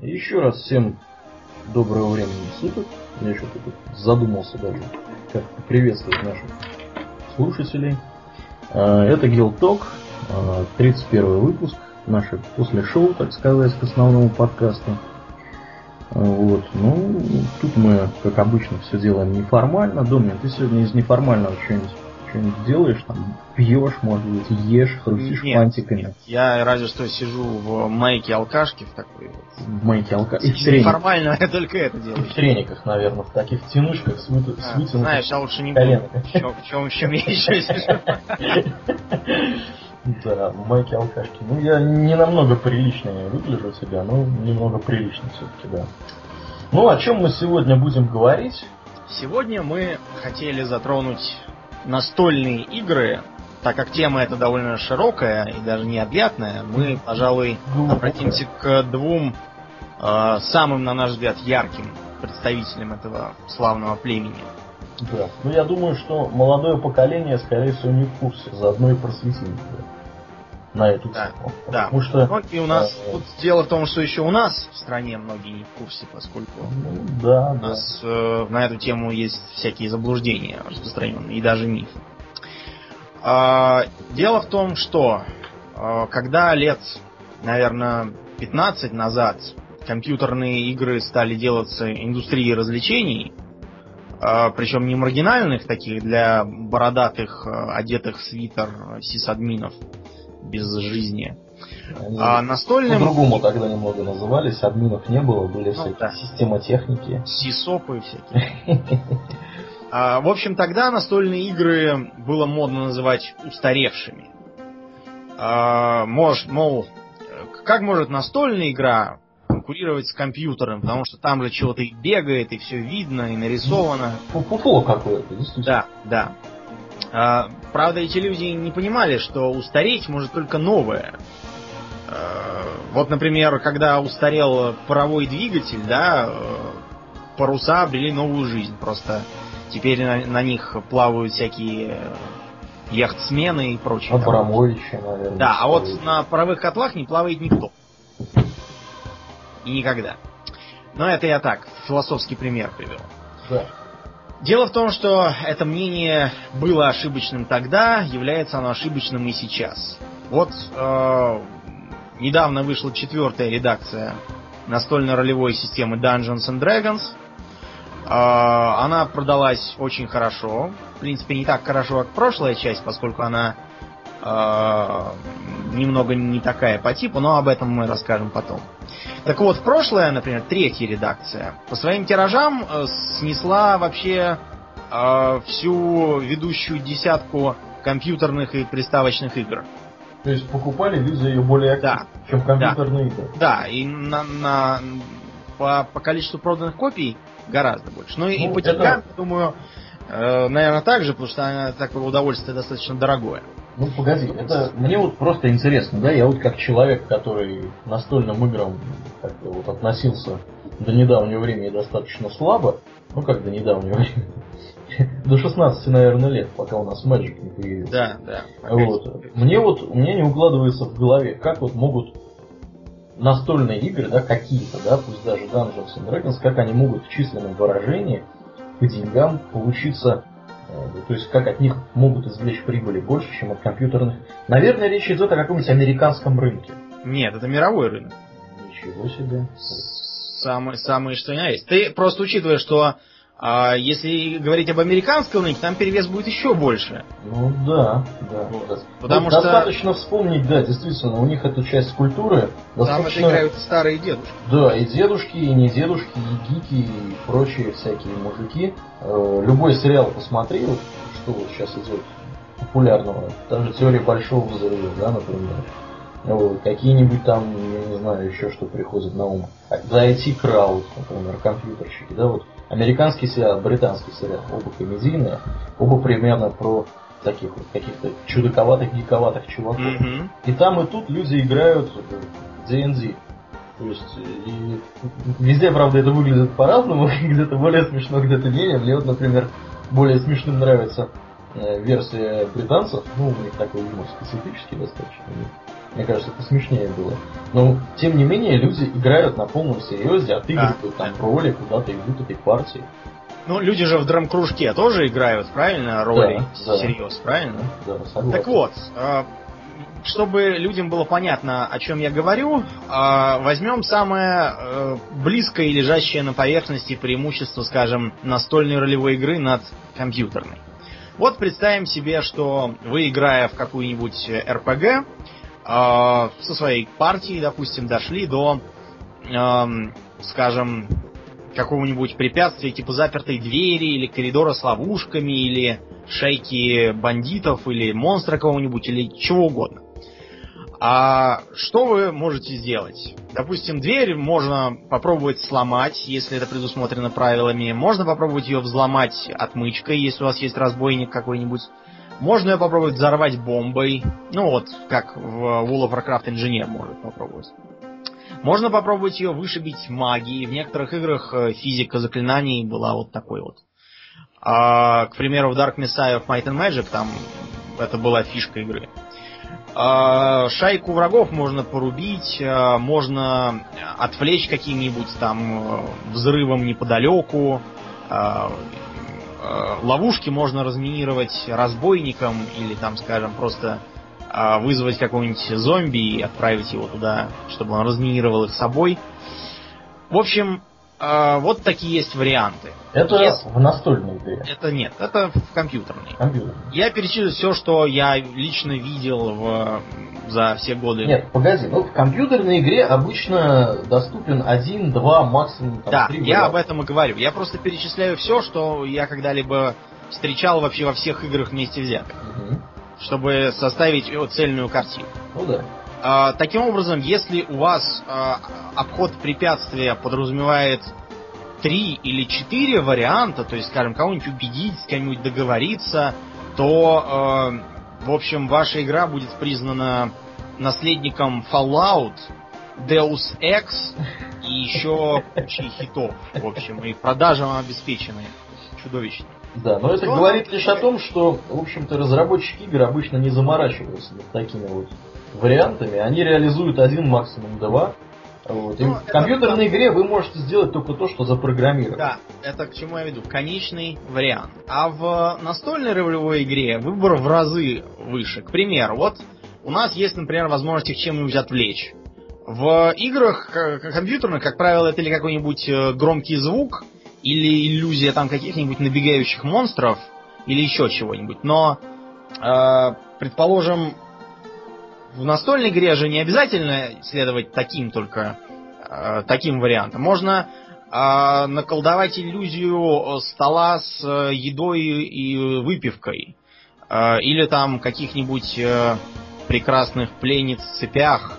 Еще раз всем доброго времени суток. Я еще тут задумался даже, как приветствовать наших слушателей. А, это Гилток, 31 выпуск, наше после шоу, так сказать, к основному подкасту. А, вот, ну, тут мы, как обычно, все делаем неформально. Домнин, ты сегодня из неформального что-нибудь что-нибудь делаешь, там, пьешь, может быть, ешь, хрустишь нет, фантиками. Нет. Я разве что сижу в майке алкашки в такой вот. В майке алкашки. И в трениках. Формально я только это делаю. И в трениках, наверное, в таких тянушках с, вы... а, с Знаешь, я лучше не буду. В чем, в чем я еще сижу. Да, в майке алкашки. Ну, я не намного приличнее выгляжу себя, но немного прилично все-таки, да. Ну, о чем мы сегодня будем говорить? Сегодня мы хотели затронуть настольные игры, так как тема эта довольно широкая и даже необъятная, мы, пожалуй, обратимся к двум э, самым, на наш взгляд, ярким представителям этого славного племени. Да. Ну, я думаю, что молодое поколение, скорее всего, не в курсе, заодно и просветим на эту да, тему. Да. Потому что, ну, и у нас э, тут дело в том, что еще у нас в стране многие не в курсе, поскольку ну, да, у нас да. э, на эту тему есть всякие заблуждения распространенные и даже мифы. А, дело в том, что э, когда лет, наверное, 15 назад компьютерные игры стали делаться индустрией развлечений, э, причем не маргинальных таких для бородатых, э, одетых в свитер сисадминов, без жизни. Они а настольным... По-другому тогда немного назывались, админов не было, были ну, всякие да. системотехники. Сисопы всякие. а, в общем, тогда настольные игры было модно называть устаревшими. А, мож, мол, как может настольная игра конкурировать с компьютером, потому что там же чего-то и бегает, и все видно, и нарисовано. Фуфло какое-то, действительно. Да, да. А, правда, эти люди не понимали, что устареть может только новое. А, вот, например, когда устарел паровой двигатель, да, паруса обрели новую жизнь. Просто теперь на, на них плавают всякие яхтсмены и прочее. Абрамовича, наверное. Да, а вот на паровых котлах не плавает никто. И никогда. Но это я так, философский пример привел. Да. Дело в том, что это мнение было ошибочным тогда, является оно ошибочным и сейчас. Вот э, недавно вышла четвертая редакция настольно-ролевой системы Dungeons and Dragons. Э, она продалась очень хорошо. В принципе, не так хорошо, как прошлая часть, поскольку она э, немного не такая по типу, но об этом мы расскажем потом. Так вот, прошлая, например, третья редакция, по своим тиражам э, снесла вообще э, всю ведущую десятку компьютерных и приставочных игр. То есть покупали люди ее более активно, да. чем компьютерные да. игры. Да, и на, на, по, по количеству проданных копий гораздо больше. Ну, ну и по деньгам, это... думаю, э, наверное, так же, потому что такое удовольствие достаточно дорогое. Ну погоди, это мне вот просто интересно, да, я вот как человек, который настольным играм как-то вот относился до недавнего времени достаточно слабо, ну как до недавнего времени, до 16, наверное, лет, пока у нас Magic не появился. Да, да. Вот. Мне вот, у меня не укладывается в голове, как вот могут настольные игры, да, какие-то, да, пусть даже Dungeons and Dragons, как они могут в численном выражении по деньгам получиться то есть как от них могут извлечь прибыли больше, чем от компьютерных. Наверное, речь идет о каком-нибудь американском рынке. Нет, это мировой рынок. Ничего себе. Самый, самый что ни есть. Ты просто учитывая, что а если говорить об американском рынке, там перевес будет еще больше. Ну да, да. Вот. Потому ну, что... Достаточно вспомнить, да, действительно, у них эту часть культуры достаточно... Там играют старые дедушки. Да, и дедушки, и не дедушки, и гики, и прочие всякие мужики. Э, любой сериал посмотри, вот, что вот сейчас идет популярного. Там же теория большого взрыва, да, например. Вот, какие-нибудь там, я не знаю, еще что приходит на ум. За IT крауд, например, компьютерщики, да, вот Американский сериал, британский сериал, оба комедийные, оба примерно про таких вот каких-то чудаковатых, гиковатых чуваков. Mm-hmm. И там и тут люди играют в D&D. То есть, и везде, правда, это выглядит по-разному, где-то более смешно, где-то менее. Мне вот, например, более смешным нравится э, версия британцев, ну, у них такой юмор специфический достаточно. Мне кажется, это смешнее было. Но, тем не менее, люди играют на полном серьезе, отыгрывают да, там роли, куда-то идут этой партии. Ну, люди же в драм-кружке тоже играют, правильно, роли да, да. правильно? Да, согласен. Так вот, а, чтобы людям было понятно, о чем я говорю, а, возьмем самое э, близкое и лежащее на поверхности преимущество, скажем, настольной ролевой игры над компьютерной. Вот представим себе, что вы, играя в какую-нибудь РПГ, а, со своей партией, допустим, дошли до, скажем, какого-нибудь препятствия типа запертой двери или коридора с ловушками или шейки бандитов или монстра кого-нибудь или чего угодно. А что вы можете сделать? Допустим, дверь можно попробовать сломать, если это предусмотрено правилами. Можно попробовать ее взломать отмычкой, если у вас есть разбойник какой-нибудь. Можно ее попробовать взорвать бомбой. Ну вот, как в World of Warcraft инженер может попробовать. Можно попробовать ее вышибить магией. В некоторых играх э, физика заклинаний была вот такой вот. А, к примеру, в Dark Messiah of Might and Magic там это была фишка игры. А, шайку врагов можно порубить, а, можно отвлечь каким-нибудь там э, взрывом неподалеку. А, ловушки можно разминировать разбойником или там, скажем, просто вызвать какого-нибудь зомби и отправить его туда, чтобы он разминировал их собой. В общем, а, вот такие есть варианты. Это Если... в настольной игре? Это нет, это в компьютерной. Компьютер. Я перечислю все, что я лично видел в... за все годы. Нет, погоди, ну в компьютерной игре обычно доступен один, два, максимум там, Да, я об этом и говорю. Я просто перечисляю все, что я когда-либо встречал вообще во всех играх вместе взятых. Угу. Чтобы составить цельную картину. Ну да. А, таким образом, если у вас а, обход препятствия подразумевает три или четыре варианта, то есть, скажем, кого-нибудь убедить, с кем-нибудь договориться, то, а, в общем, ваша игра будет признана наследником Fallout, Deus Ex и еще кучей хитов, в общем, и продажам обеспечены чудовищно. Да, но это говорит лишь о том, что, в общем-то, разработчики игр обычно не заморачиваются над такими вот вариантами, они реализуют один, максимум два. Вот. Ну, в компьютерной это... игре вы можете сделать только то, что запрограммировано. Да, это к чему я веду. Конечный вариант. А в настольной ролевой игре выбор в разы выше. К примеру, вот у нас есть, например, возможность их чем-нибудь отвлечь. В играх компьютерных, как правило, это или какой-нибудь э, громкий звук, или иллюзия там каких-нибудь набегающих монстров, или еще чего-нибудь. Но, э, предположим, в настольной игре же не обязательно следовать таким только э, таким вариантам. Можно э, наколдовать иллюзию стола с э, едой и выпивкой. Э, или там каких-нибудь э, прекрасных пленниц в цепях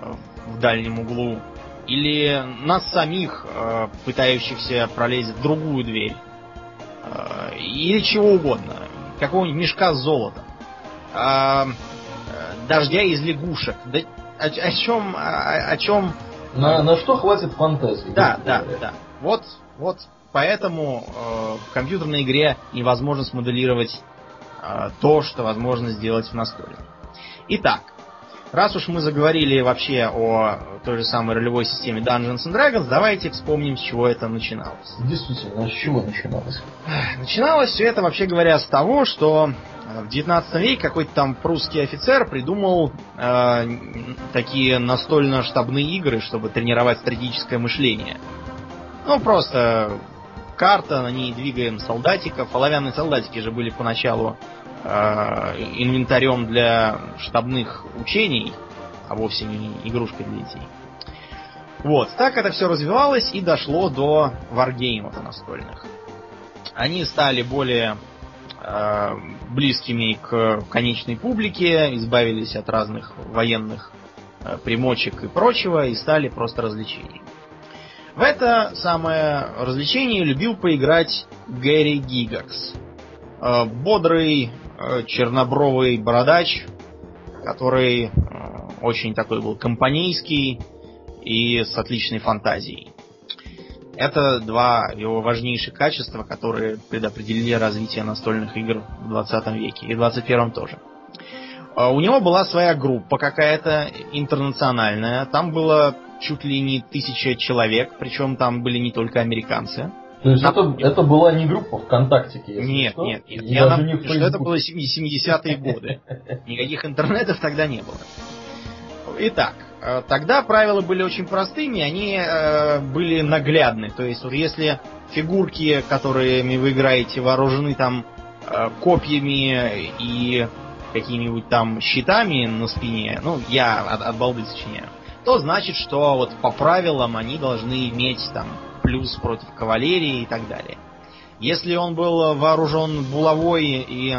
э, в дальнем углу. Или нас самих, э, пытающихся пролезть в другую дверь. Э, или чего угодно. Какого-нибудь мешка с золотом. Дождя из лягушек. Да о, о чем, о, о чем? На, на что хватит фантазии? Да, да, говоря. да. Вот, вот поэтому э, в компьютерной игре невозможно смоделировать э, то, что возможно сделать в настольной. Итак, раз уж мы заговорили вообще о той же самой ролевой системе Dungeons and Dragons, давайте вспомним, с чего это начиналось. Действительно, с чего начиналось? Начиналось все это, вообще говоря, с того, что в 19 веке какой-то там прусский офицер придумал э, такие настольно-штабные игры, чтобы тренировать стратегическое мышление. Ну, просто карта, на ней двигаем солдатиков. Оловянные солдатики же были поначалу э, инвентарем для штабных учений, а вовсе не игрушкой для детей. Вот, так это все развивалось и дошло до варгеймов настольных. Они стали более Э, близкими к конечной публике, избавились от разных военных э, примочек и прочего и стали просто развлечением. В это самое развлечение любил поиграть Гэри Гигакс. Э, бодрый, чернобровый бородач, который очень такой был компанейский и с отличной фантазией. Это два его важнейших качества, которые предопределили развитие настольных игр в 20 веке и в 21 тоже. А, у него была своя группа какая-то интернациональная. Там было чуть ли не тысяча человек, причем там были не только американцы. То есть это, это была не группа ВКонтактике, если Нет, что? нет, нет. Я напомню, что это было 70-е годы. Никаких интернетов тогда не было. Итак, тогда правила были очень простыми, они э, были наглядны. То есть, вот если фигурки, которыми вы играете, вооружены там э, копьями и какими-нибудь там щитами на спине, ну, я от, от балды сочиняю, то значит, что вот по правилам они должны иметь там плюс против кавалерии и так далее. Если он был вооружен булавой и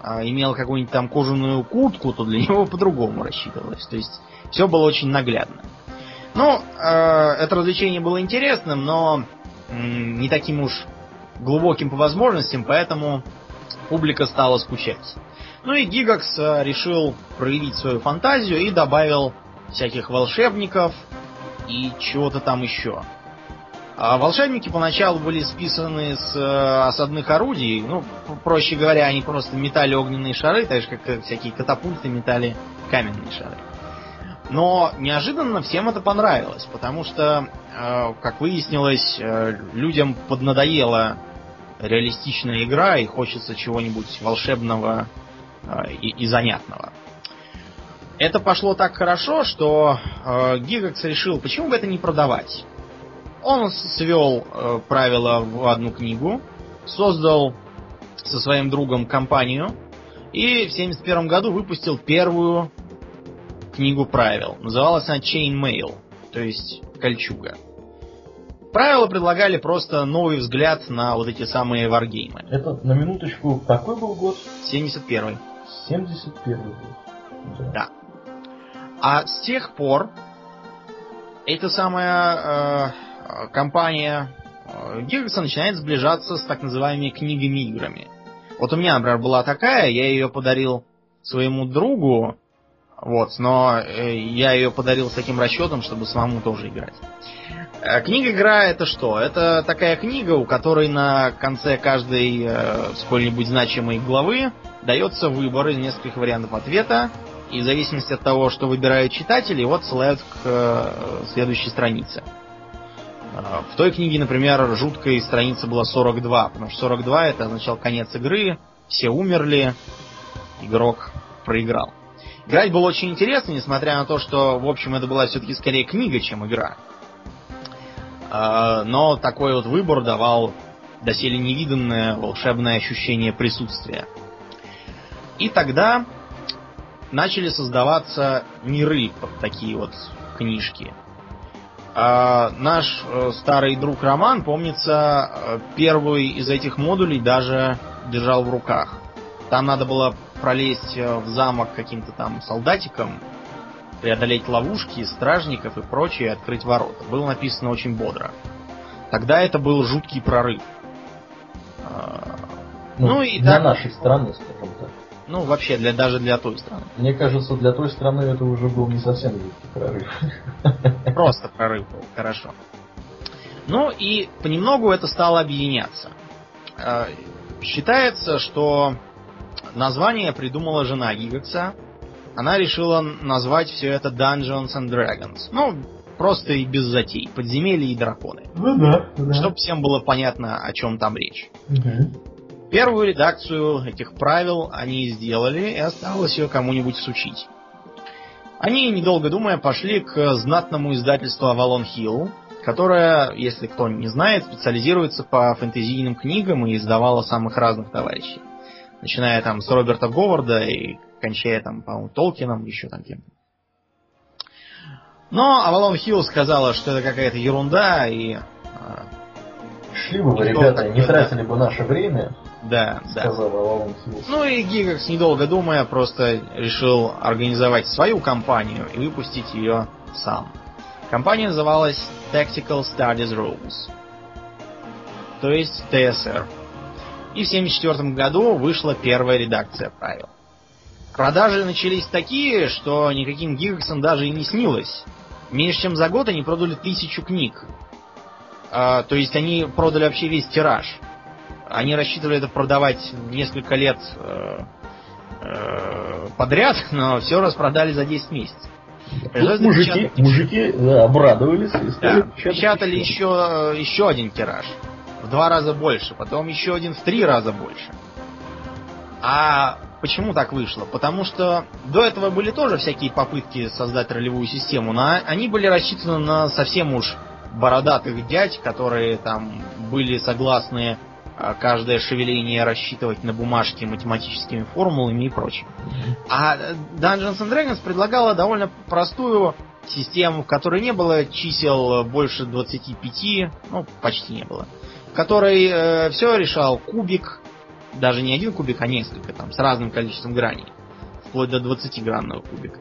а, имел какую-нибудь там кожаную куртку, то для него по-другому рассчитывалось. То есть все было очень наглядно. Ну, э, это развлечение было интересным, но не таким уж глубоким по возможностям, поэтому публика стала скучать. Ну и Гигакс э, решил проявить свою фантазию и добавил всяких волшебников и чего-то там еще. А волшебники поначалу были списаны с э, осадных орудий. Ну, проще говоря, они просто метали огненные шары, так же как всякие катапульты метали каменные шары. Но неожиданно всем это понравилось, потому что, э, как выяснилось, э, людям поднадоела реалистичная игра и хочется чего-нибудь волшебного э, и, и занятного. Это пошло так хорошо, что э, Гигакс решил, почему бы это не продавать. Он свел э, правила в одну книгу, создал со своим другом компанию и в 1971 году выпустил первую книгу правил. Называлась она Chain Mail, то есть кольчуга. Правила предлагали просто новый взгляд на вот эти самые варгеймы. Это, на минуточку, какой был год? 71 71 год. Да. да. А с тех пор эта самая Э, компания э, Гиггса начинает сближаться с так называемыми книгами-играми. Вот у меня, например, была такая, я ее подарил своему другу, вот, но э, я ее подарил с таким расчетом, чтобы самому тоже играть. Книга-игра это что? Это такая книга, у которой на конце каждой э, сколь-нибудь значимой главы дается выбор из нескольких вариантов ответа, и в зависимости от того, что выбирают читатели, его отсылают к э, следующей странице. А, в той книге, например, жуткой страница была 42, потому что 42 это означал конец игры, все умерли, игрок проиграл. Играть было очень интересно, несмотря на то, что, в общем, это была все-таки скорее книга, чем игра. А, но такой вот выбор давал доселе невиданное волшебное ощущение присутствия. И тогда начали создаваться миры такие вот книжки. А наш э, старый друг Роман, помнится, э, первый из этих модулей даже держал в руках. Там надо было пролезть э, в замок каким-то там солдатиком, преодолеть ловушки, стражников и прочее, открыть ворота. Было написано очень бодро. Тогда это был жуткий прорыв. А, ну, ну и для так... нашей страны, скажем так. Ну, вообще, для, даже для той страны. Мне кажется, для той страны это уже был не совсем великий прорыв. Просто прорыв был, хорошо. Ну и понемногу это стало объединяться. Э, считается, что название придумала жена Гигакса. Она решила назвать все это Dungeons and Dragons. Ну, просто и без затей. Подземелья и драконы. Ну да. да. Чтобы всем было понятно, о чем там речь. Угу. Первую редакцию этих правил они сделали, и осталось ее кому-нибудь сучить. Они, недолго думая, пошли к знатному издательству Avalon Hill, которое, если кто не знает, специализируется по фэнтезийным книгам и издавало самых разных товарищей. Начиная там с Роберта Говарда и кончая там, по-моему, Толкином, еще там кем-то. Но Avalon Hill сказала, что это какая-то ерунда и... А, Шли бы вы, ребята, не тратили бы наше время да, да. Ну и Гигакс, недолго думая, просто решил организовать свою компанию и выпустить ее сам. Компания называлась Tactical Studies Rules. То есть ТСР. И в 1974 году вышла первая редакция правил. Продажи начались такие, что никаким Гигаксом даже и не снилось. Меньше чем за год они продали тысячу книг. А, то есть они продали вообще весь тираж. Они рассчитывали это продавать несколько лет э, э, подряд, но все распродали за 10 месяцев. Тут мужики, мужики да, обрадовались и стали да, печатали еще, еще один тираж. В два раза больше, потом еще один в три раза больше. А почему так вышло? Потому что до этого были тоже всякие попытки создать ролевую систему, но они были рассчитаны на совсем уж бородатых дядь, которые там были согласны а, каждое шевеление рассчитывать на бумажке математическими формулами и прочим. А Dungeons and Dragons предлагала довольно простую систему, в которой не было чисел больше 25, ну, почти не было, в которой э, все решал кубик, даже не один кубик, а несколько, там, с разным количеством граней, вплоть до 20-гранного кубика.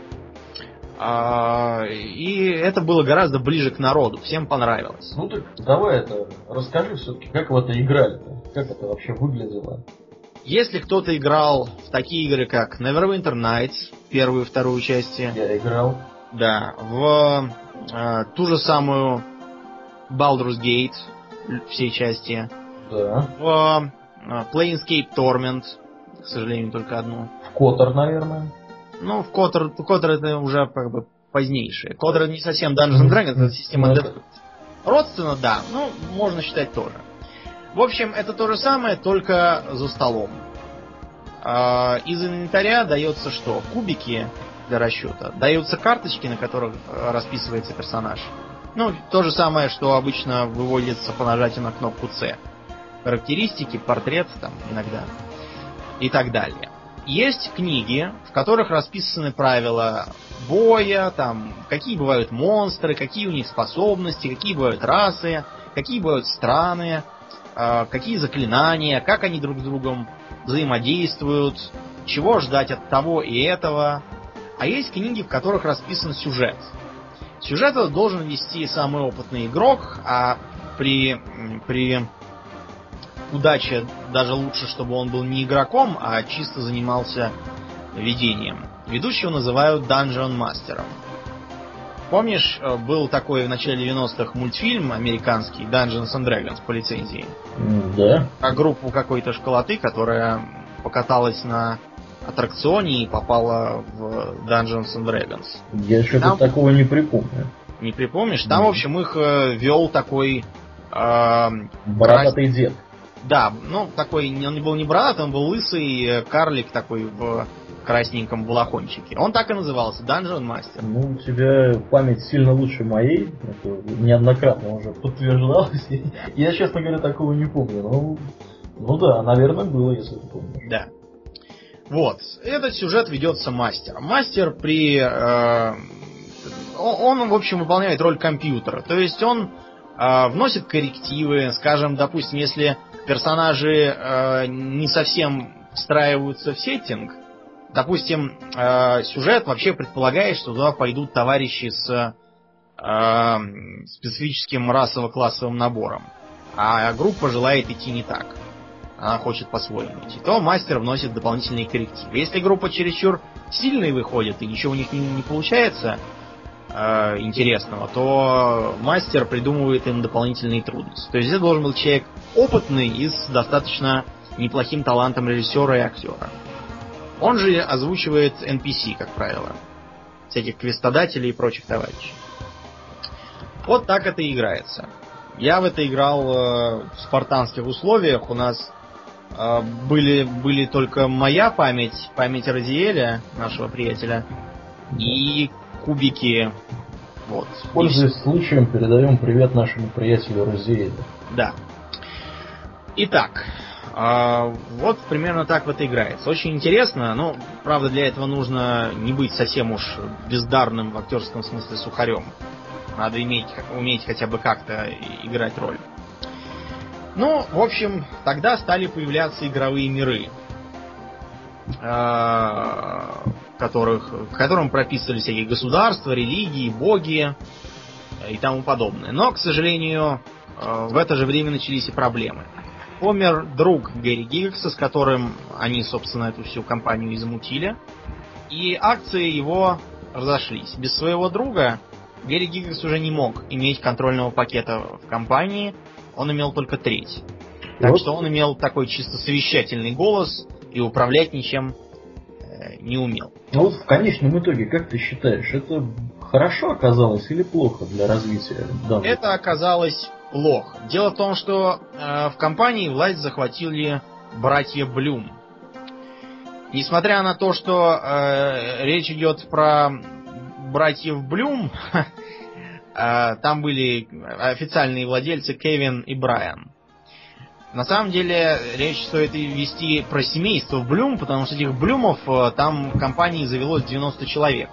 А, и это было гораздо ближе к народу, всем понравилось. Ну так давай это расскажи все-таки, как в это играли-то, как это вообще выглядело. Если кто-то играл в такие игры, как Neverwinter Nights, первую и вторую части. Я играл. Да, в э, ту же самую Baldur's Gate, всей части. Да. В э, Planescape Torment, к сожалению, только одну. В Котор, наверное. Ну, в Котор, Котор это уже как бы позднейшее. Котор это не совсем Dungeons Dragons, это система ну, Родственно, да, ну, можно считать тоже. В общем, это то же самое, только за столом. А, из инвентаря дается что? Кубики для расчета. Даются карточки, на которых э, расписывается персонаж. Ну, то же самое, что обычно выводится по нажатию на кнопку C. Характеристики, портрет там иногда и так далее. Есть книги, в которых расписаны правила боя, там, какие бывают монстры, какие у них способности, какие бывают расы, какие бывают страны, э, какие заклинания, как они друг с другом взаимодействуют, чего ждать от того и этого. А есть книги, в которых расписан сюжет. Сюжет должен вести самый опытный игрок, а при, при удача даже лучше, чтобы он был не игроком, а чисто занимался ведением. Ведущего называют Dungeon мастером. Помнишь, э, был такой в начале 90-х мультфильм американский Dungeons and Dragons по лицензии? Да. Про группу какой-то школоты, которая покаталась на аттракционе и попала в Dungeons and Dragons. Я что-то Там... такого не припомню. Не припомнишь? Там, в общем, их э, вел такой... Э, Бородатый крас... дед. Да, ну, такой, он не был не бородатый, он был лысый э, карлик такой в красненьком балахончике. Он так и назывался, Dungeon Master. Ну, у тебя память сильно лучше моей, это неоднократно уже подтверждалось. Я, честно говоря, такого не помню, но... Ну да, наверное, было, если ты помнишь. Да. Вот. Этот сюжет ведется мастером. Мастер при... Э, он, в общем, выполняет роль компьютера. То есть он э, вносит коррективы, скажем, допустим, если персонажи э, не совсем встраиваются в сеттинг. Допустим, э, сюжет вообще предполагает, что туда пойдут товарищи с э, специфическим расово-классовым набором. А группа желает идти не так. Она хочет по-своему идти. То мастер вносит дополнительные коррективы. Если группа чересчур сильной выходит и ничего у них не, не получается, э, интересного, то мастер придумывает им дополнительные трудности. То есть это должен был человек опытный и с достаточно неплохим талантом режиссера и актера. Он же озвучивает NPC, как правило. Всяких квестодателей и прочих товарищей. Вот так это и играется. Я в это играл э, в спартанских условиях. У нас э, были, были только моя память, память Розиэля, нашего приятеля, и кубики. Вот. Пользуясь и... случаем, передаем привет нашему приятелю Розеиду. Да. Итак, э, вот примерно так вот играется. Очень интересно, но, правда, для этого нужно не быть совсем уж бездарным в актерском смысле сухарем. Надо иметь, уметь хотя бы как-то играть роль. Ну, в общем, тогда стали появляться игровые миры. Которых, в котором прописывали всякие государства, религии, боги и тому подобное. Но, к сожалению, э, в это же время начались и проблемы. Помер друг Гэри Гиггса, с которым они, собственно, эту всю компанию и замутили. И акции его разошлись. Без своего друга Гэри Гиггс уже не мог иметь контрольного пакета в компании. Он имел только треть. Так вот. что он имел такой чисто совещательный голос и управлять ничем э, не умел. Ну вот в конечном итоге, как ты считаешь, это хорошо оказалось или плохо для развития данного? Это оказалось плохо. Дело в том, что э, в компании власть захватили братья Блюм. Несмотря на то, что э, речь идет про братьев Блюм, э, там были официальные владельцы Кевин и Брайан. На самом деле речь стоит вести про семейство Блюм, потому что этих Блюмов э, там в компании завелось 90 человек.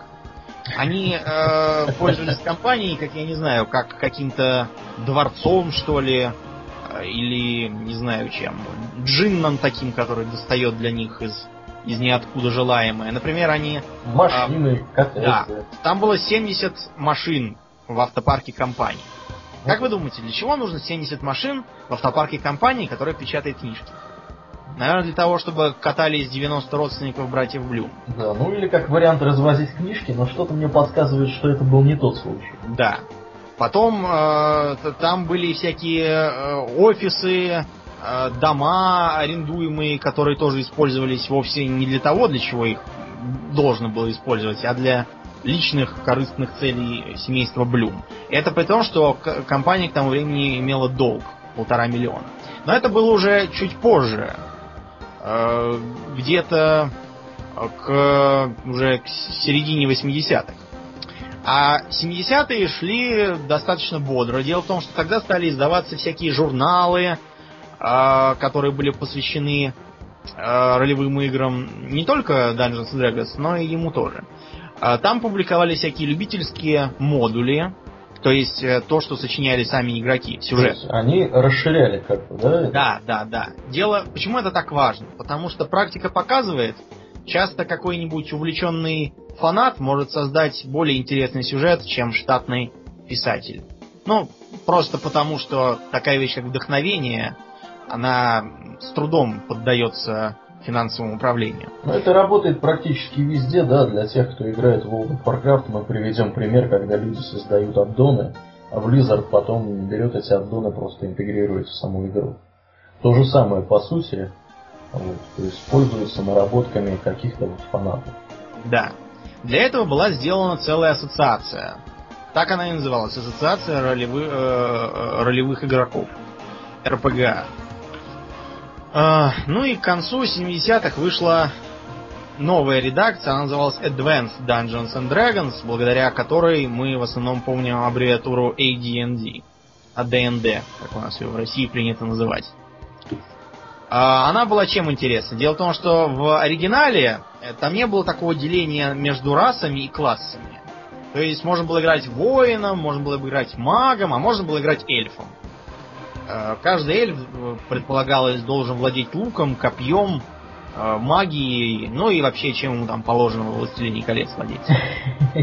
Они э, пользовались компанией, как я не знаю, как каким-то дворцом, что ли, э, или не знаю чем, джинном таким, который достает для них из из ниоткуда желаемое. Например, они... Машины, а, Да, там было 70 машин в автопарке компании. Как вы думаете, для чего нужно 70 машин в автопарке компании, которая печатает книжки? Наверное, для того, чтобы катались 90 родственников братьев Блюм. Да, ну или как вариант развозить книжки, но что-то мне подсказывает, что это был не тот случай. Да. Потом э, там были всякие э, офисы, э, дома арендуемые, которые тоже использовались вовсе не для того, для чего их должно было использовать, а для личных корыстных целей семейства Блюм. Это при том, что компания к тому времени имела долг полтора миллиона. Но это было уже чуть позже. Э, где-то к уже к середине 80-х. А 70-е шли достаточно бодро. Дело в том, что тогда стали издаваться всякие журналы, э, которые были посвящены э, ролевым играм не только Dungeons Dragons, но и ему тоже. Там публиковали всякие любительские модули, то есть э, то, что сочиняли сами игроки, сюжет. Они расширяли как бы, да? Да, да, да. Дело, почему это так важно? Потому что практика показывает, часто какой-нибудь увлеченный фанат может создать более интересный сюжет, чем штатный писатель. Ну, просто потому, что такая вещь, как вдохновение, она с трудом поддается финансовому управлению. Но это работает практически везде, да, для тех, кто играет в World of Warcraft. Мы приведем пример, когда люди создают аддоны, а Blizzard потом берет эти аддоны просто интегрирует в саму игру. То же самое по сути, вот, то есть наработками каких-то вот фанатов. Да. Для этого была сделана целая ассоциация. Так она и называлась. Ассоциация ролевых, э, э ролевых игроков. РПГ. А, ну и к концу 70-х вышла новая редакция, она называлась Advanced Dungeons and Dragons, благодаря которой мы в основном помним аббревиатуру AD&D. AD&D, как у нас ее в России принято называть. А, она была чем интересна? Дело в том, что в оригинале э, там не было такого деления между расами и классами. То есть можно было играть воином, можно было играть магом, а можно было играть эльфом. Э, каждый эльф, э, предполагалось, должен владеть луком, копьем, э, магией, ну и вообще, чем ему там положено в «Властелине колец» владеть.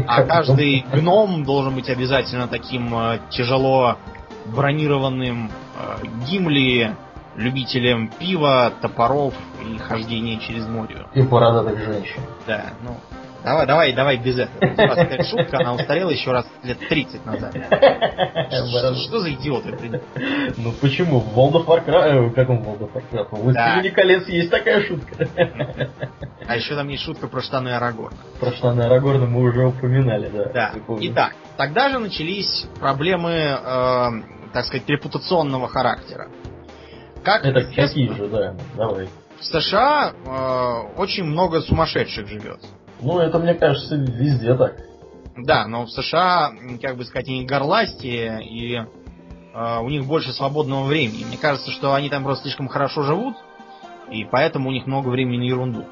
А каждый гном должен быть обязательно таким тяжело бронированным Гимли, любителем пива, топоров и хождения через море. И бородатых женщин. Да, ну, Давай, давай, давай без этого. шутка, она устарела еще раз лет 30 назад. Что за идиоты? Ну почему? В World of Warcraft, э, в каком World of Warcraft? В Властелине колец есть такая шутка. А еще там есть шутка про штаны Арагорна. Про штаны Арагорна мы уже упоминали, да. Да. Итак, тогда же начались проблемы, э, так сказать, репутационного характера. Как Это какие же, да, давай. В США э, очень много сумасшедших живет. Ну, это, мне кажется, везде так. Да, но в США, как бы сказать, они горластие, и э, у них больше свободного времени. Мне кажется, что они там просто слишком хорошо живут, и поэтому у них много времени на ерунду.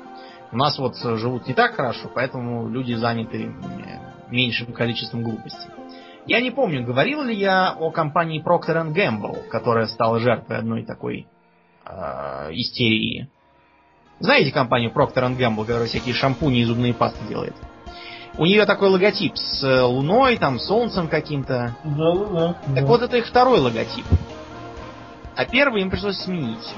У нас вот живут не так хорошо, поэтому люди заняты меньшим количеством глупостей. Я не помню, говорил ли я о компании Procter Gamble, которая стала жертвой одной такой э, истерии. Знаете компанию Procter Gamble, которая всякие шампуни и зубные пасты делает? У нее такой логотип с э, луной, там, солнцем каким-то. Да, да, да. Так вот, это их второй логотип. А первый им пришлось сменить.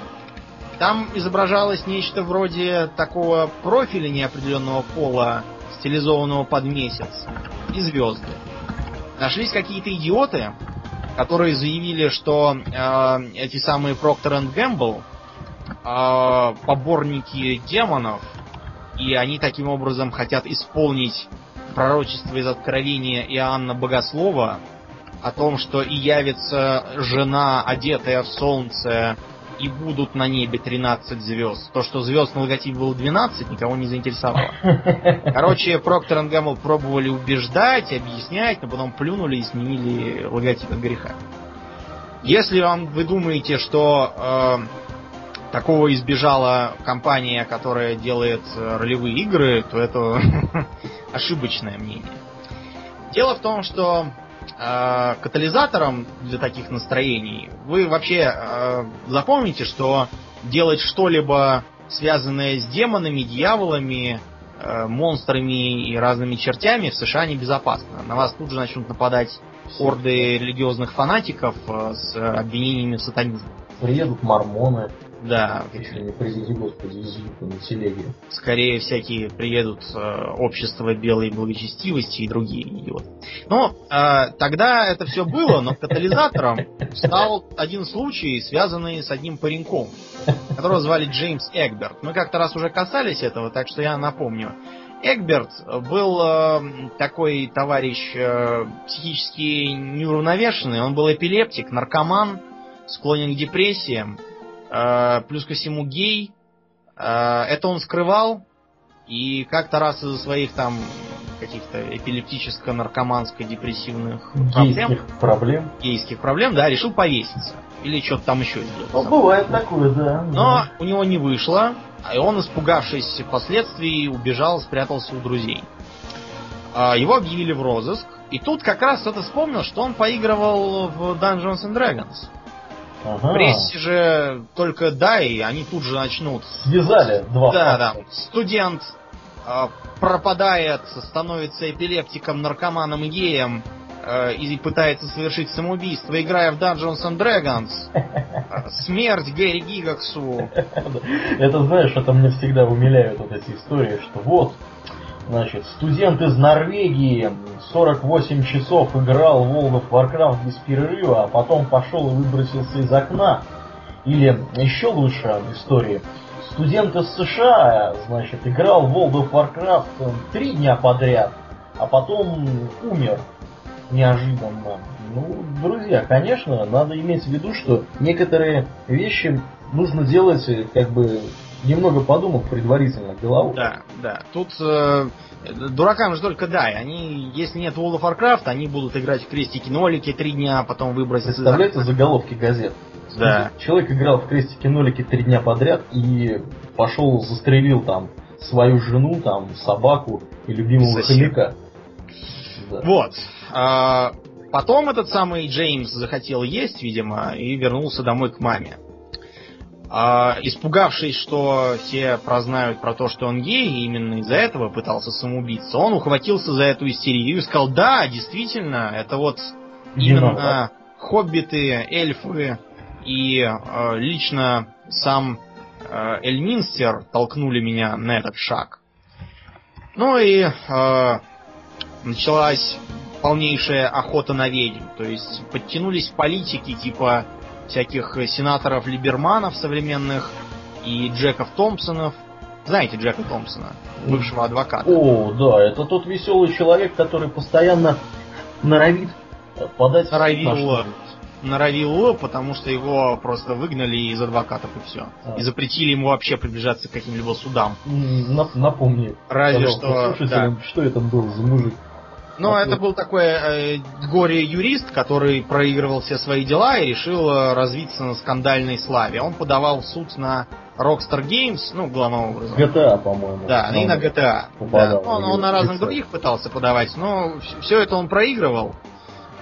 Там изображалось нечто вроде такого профиля неопределенного пола, стилизованного под месяц, и звезды. Нашлись какие-то идиоты, которые заявили, что э, эти самые Procter Gamble а, поборники демонов и они таким образом хотят исполнить пророчество из Откровения Иоанна Богослова о том, что и явится жена, одетая в солнце, и будут на небе 13 звезд. То, что звезд на логотипе было 12, никого не заинтересовало. Короче, Проктор и Гаммел пробовали убеждать, объяснять, но потом плюнули и сменили логотип от греха. Если вам вы думаете, что э, такого избежала компания, которая делает э, ролевые игры, то это ошибочное мнение. Дело в том, что э, катализатором для таких настроений вы вообще э, запомните, что делать что-либо связанное с демонами, дьяволами, э, монстрами и разными чертями в США небезопасно. На вас тут же начнут нападать хорды религиозных фанатиков э, с обвинениями в сатанизме. Приедут мормоны. Да. Если не привези, господи, из на телеге. Скорее всякие приедут э, общество белой благочестивости и другие идиоты. Но э, тогда это все было, но катализатором стал один случай, связанный с одним пареньком, которого звали Джеймс Эгберт. Мы как-то раз уже касались этого, так что я напомню. Эгберт был э, такой товарищ э, психически неуравновешенный, он был эпилептик, наркоман, склонен к депрессиям, плюс ко всему гей. Э, это он скрывал. И как-то раз из-за своих там каких-то эпилептическо-наркоманско-депрессивных проблем, проблем, гейских проблем, да, решил повеситься. Или что-то там еще сделать. Ну, бывает такое, да. Но да. у него не вышло, и он, испугавшись последствий, убежал, спрятался у друзей. Э, его объявили в розыск, и тут как раз кто-то вспомнил, что он поигрывал в Dungeons and Dragons. Ага. В прессе же только дай, они тут же начнут. Связали два. Да, да. Студент э, пропадает, становится эпилептиком, наркоманом и геем э, и пытается совершить самоубийство, играя в Dungeons and Dragons. Смерть Гэри Гигаксу. Это знаешь, это мне всегда умиляют вот эти истории, что вот Значит, студент из Норвегии 48 часов играл в World of Warcraft без перерыва, а потом пошел и выбросился из окна. Или еще лучше истории. Студент из США, значит, играл в World of Warcraft три дня подряд, а потом умер неожиданно. Ну, друзья, конечно, надо иметь в виду, что некоторые вещи нужно делать как бы немного подумав предварительно голову. Да, да. Тут э, дуракам же только дай. Они, если нет World of Warcraft, они будут играть в крестики-нолики три дня, а потом выбросить... Представляете заголовки газет? Да. Человек играл в крестики-нолики три дня подряд и пошел, застрелил там свою жену, там, собаку и любимого хомяка. Да. Вот. А, потом этот самый Джеймс захотел есть, видимо, и вернулся домой к маме. А, испугавшись, что все прознают про то, что он гей, и именно из-за этого пытался самоубиться, он ухватился за эту истерию и сказал, да, действительно, это вот именно хоббиты, эльфы и э, лично сам э, Эльминстер толкнули меня на этот шаг. Ну и э, началась полнейшая охота на ведьм. То есть подтянулись политики типа всяких сенаторов-либерманов современных и Джеков Томпсонов. Знаете Джека Томпсона, бывшего адвоката? О, да, это тот веселый человек, который постоянно норовит подать норовил, норовил, потому что его просто выгнали из адвокатов и все. А. И запретили ему вообще приближаться к каким-либо судам. Напомни. Разве что. Да. Что это был за мужик? Ну, это был такой э, горе-юрист, который проигрывал все свои дела и решил э, развиться на скандальной славе. Он подавал в суд на Rockstar Games, ну, главным образом. GTA, по-моему. Да, и на GTA. Да. Он, он на разных других пытался подавать, но все это он проигрывал.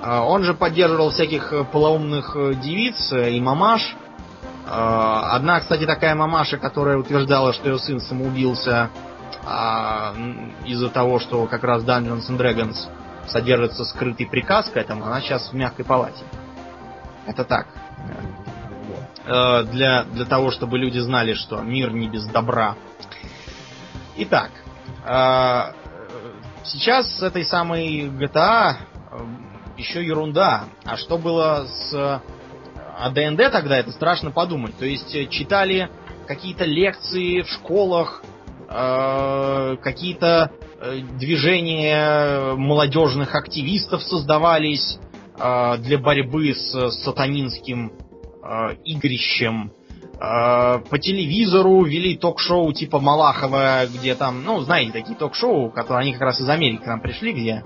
А, он же поддерживал всяких э, полоумных э, девиц э, и мамаш. А, одна, кстати, такая мамаша, которая утверждала, что ее сын самоубился а, из-за того, что как раз Dungeons and Dragons содержится скрытый приказ к этому, она сейчас в мягкой палате. Это так. Э, для, для того, чтобы люди знали, что мир не без добра. Итак, э, сейчас с этой самой GTA э, еще ерунда. А что было с АДНД тогда, это страшно подумать. То есть читали какие-то лекции в школах э, какие-то э, движения молодежных активистов создавались э, для борьбы с сатанинским э, игрищем. Э, по телевизору вели ток-шоу типа Малахова, где там, ну, знаете, такие ток-шоу, которые они как раз из Америки к нам пришли, где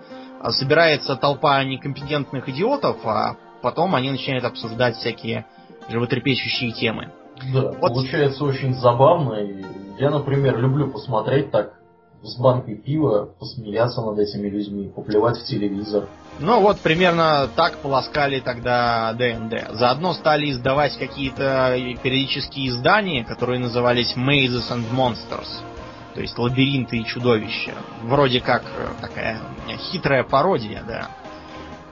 собирается толпа некомпетентных идиотов, а потом они начинают обсуждать всякие животрепещущие темы. Да, вот. получается очень забавно. И я, например, люблю посмотреть так с банкой пива, посмеяться над этими людьми, поплевать в телевизор. Ну вот примерно так полоскали тогда ДНД. Заодно стали издавать какие-то периодические издания, которые назывались Mazes and Monsters. То есть лабиринты и чудовища. Вроде как э, такая хитрая пародия, да.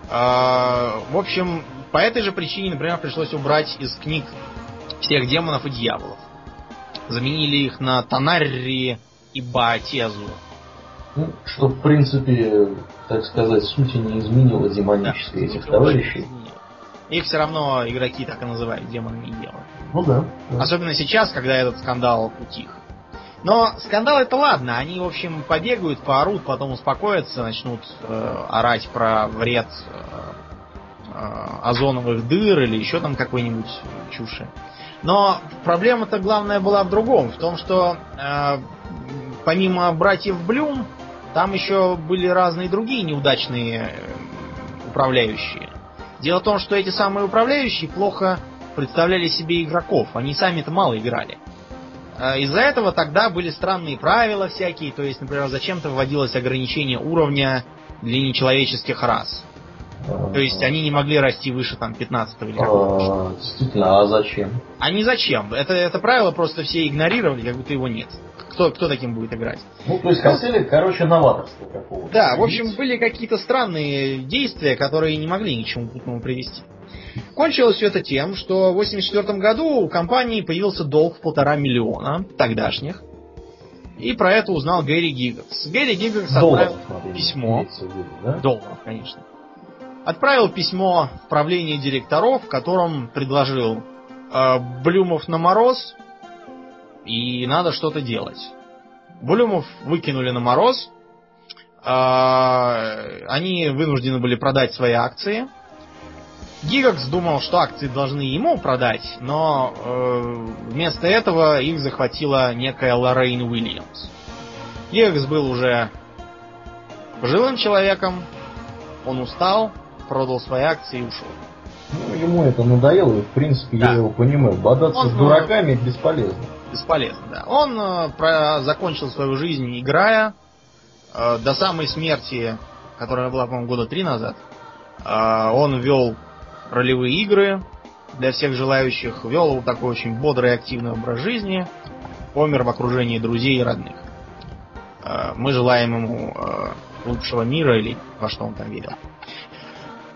А, в общем, по этой же причине, например, пришлось убрать из книг всех демонов и дьяволов. Заменили их на Танарри и Баатезу. Ну, что, в принципе, так сказать, сути не изменило демонической да, этих товарищей. Их все равно игроки так и называют демонами и дьяволами. Ну да, да. Особенно сейчас, когда этот скандал утих. Но скандал это ладно, они, в общем, побегают, поорут, потом успокоятся, начнут э, орать про вред э, озоновых дыр или еще там какой-нибудь чуши. Но проблема-то главная была в другом, в том, что э, помимо братьев Блюм, там еще были разные другие неудачные э, управляющие. Дело в том, что эти самые управляющие плохо представляли себе игроков, они сами-то мало играли. Э, из-за этого тогда были странные правила всякие, то есть, например, зачем-то вводилось ограничение уровня для нечеловеческих рас. То есть они не могли расти выше там 15 или какого а, Действительно, а зачем? А не зачем. Это, это правило просто все игнорировали, как будто его нет. Кто, кто таким будет играть? Ну, то есть хотели, короче, новаторство какого-то. Да, в общем, были какие-то странные действия, которые не могли ни к чему путному привести. Кончилось все это тем, что в 1984 году у компании появился долг в полтора миллиона тогдашних. И про это узнал Гэри Гиггс. Гэри Гиггс отправил письмо. да? Долларов, конечно отправил письмо в правление директоров, в котором предложил э, Блюмов на мороз, и надо что-то делать. Блюмов выкинули на мороз, э, они вынуждены были продать свои акции. Гигакс думал, что акции должны ему продать, но э, вместо этого их захватила некая Лоррейн Уильямс. Гигакс был уже пожилым человеком, он устал, продал свои акции и ушел. Ну, ему это надоело, и в принципе да. я его понимаю. Бодаться он, с дураками бесполезно. Бесполезно, да. Он э, про, закончил свою жизнь, играя э, до самой смерти, которая была, по-моему, года три назад. Э, он вел ролевые игры для всех желающих, вел вот такой очень бодрый и активный образ жизни, помер в окружении друзей и родных. Э, мы желаем ему э, лучшего мира или во что он там верил.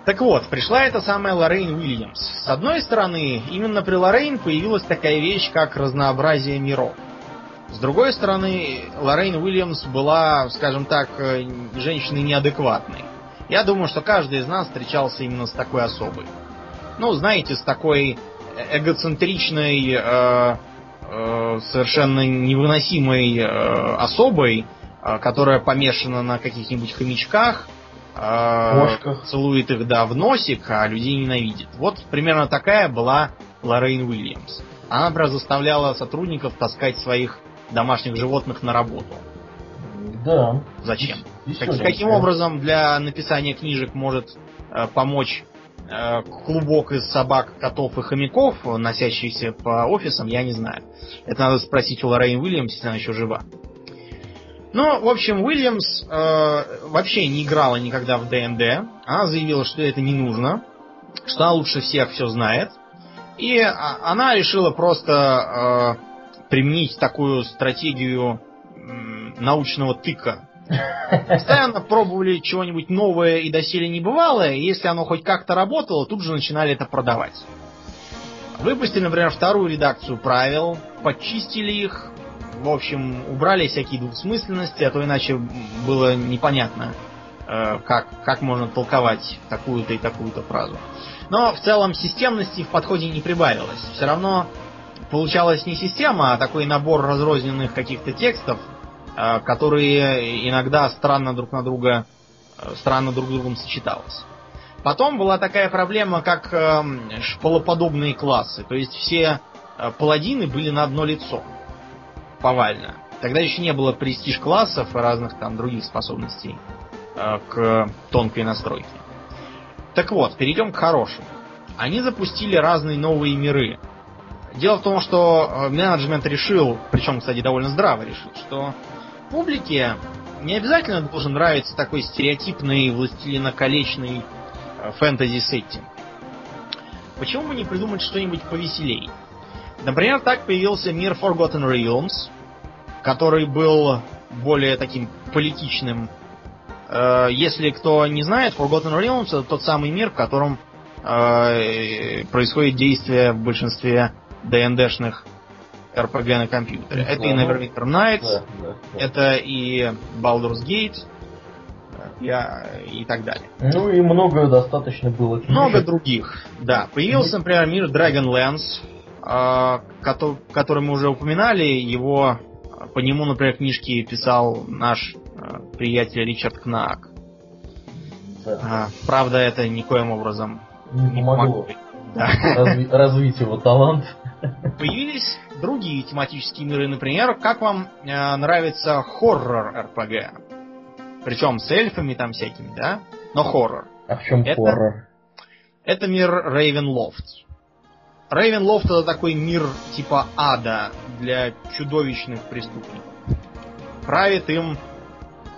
Так вот, пришла эта самая Лоррейн Уильямс. С одной стороны, именно при Лоррейн появилась такая вещь, как разнообразие миров. С другой стороны, Лоррейн Уильямс была, скажем так, э, женщиной неадекватной. Я думаю, что каждый из нас встречался именно с такой особой. Ну, знаете, с такой эгоцентричной, э, э, совершенно невыносимой э, особой, э, которая помешана на каких-нибудь хомячках, Кошках. Э, целует их, да, в носик, а людей ненавидит. Вот примерно такая была Лоррейн Уильямс. Она, например, заставляла сотрудников таскать своих домашних животных на работу. Да. Зачем? Как, каким образом для написания книжек может э, помочь э, клубок из собак, котов и хомяков, носящихся по офисам, я не знаю. Это надо спросить у Лоррейн Уильямс, если она еще жива. Но, в общем, Уильямс э, вообще не играла никогда в ДНД. Она заявила, что это не нужно, что она лучше всех все знает. И а, она решила просто э, применить такую стратегию э, научного тыка. Постоянно пробовали чего-нибудь новое и доселе не бывало, и если оно хоть как-то работало, тут же начинали это продавать. Выпустили, например, вторую редакцию правил, почистили их, в общем, убрали всякие двусмысленности, а то иначе было непонятно, э, как, как можно толковать такую-то и такую-то фразу. Но в целом системности в подходе не прибавилось. Все равно получалась не система, а такой набор разрозненных каких-то текстов, э, которые иногда странно друг на друга, э, странно друг с другом сочеталось. Потом была такая проблема, как э, шпалоподобные классы. То есть все паладины были на одно лицо. Повально. Тогда еще не было престиж классов и разных там других способностей э, к тонкой настройке. Так вот, перейдем к хорошему. Они запустили разные новые миры. Дело в том, что э, менеджмент решил, причем, кстати, довольно здраво решил, что публике не обязательно должен нравиться такой стереотипный властелиноколечный фэнтези сеттинг. Почему бы не придумать что-нибудь повеселей? Например, так появился мир Forgotten Realms, который был более таким политичным. Э, если кто не знает, Forgotten Realms это тот самый мир, в котором э, происходит действие в большинстве ДНДшных RPG на компьютере. Это и Neverwinter Nights, да, да, да. это и Baldur's Gate, и, и так далее. Ну и много достаточно было. Много других, да. Появился, например, мир Dragonlance, который мы уже упоминали. Его по нему, например, книжки писал наш а, приятель Ричард Кнаак. Да. А, правда, это никоим образом не, не помогло да. Разви- развить его талант. Появились другие тематические миры, например, как вам э, нравится хоррор РПГ? Причем с эльфами там всякими, да? Но хоррор. А в чем это, хоррор? Это мир Рейвенлофт. Рейвенлофт это такой мир типа ада для чудовищных преступников. Правит им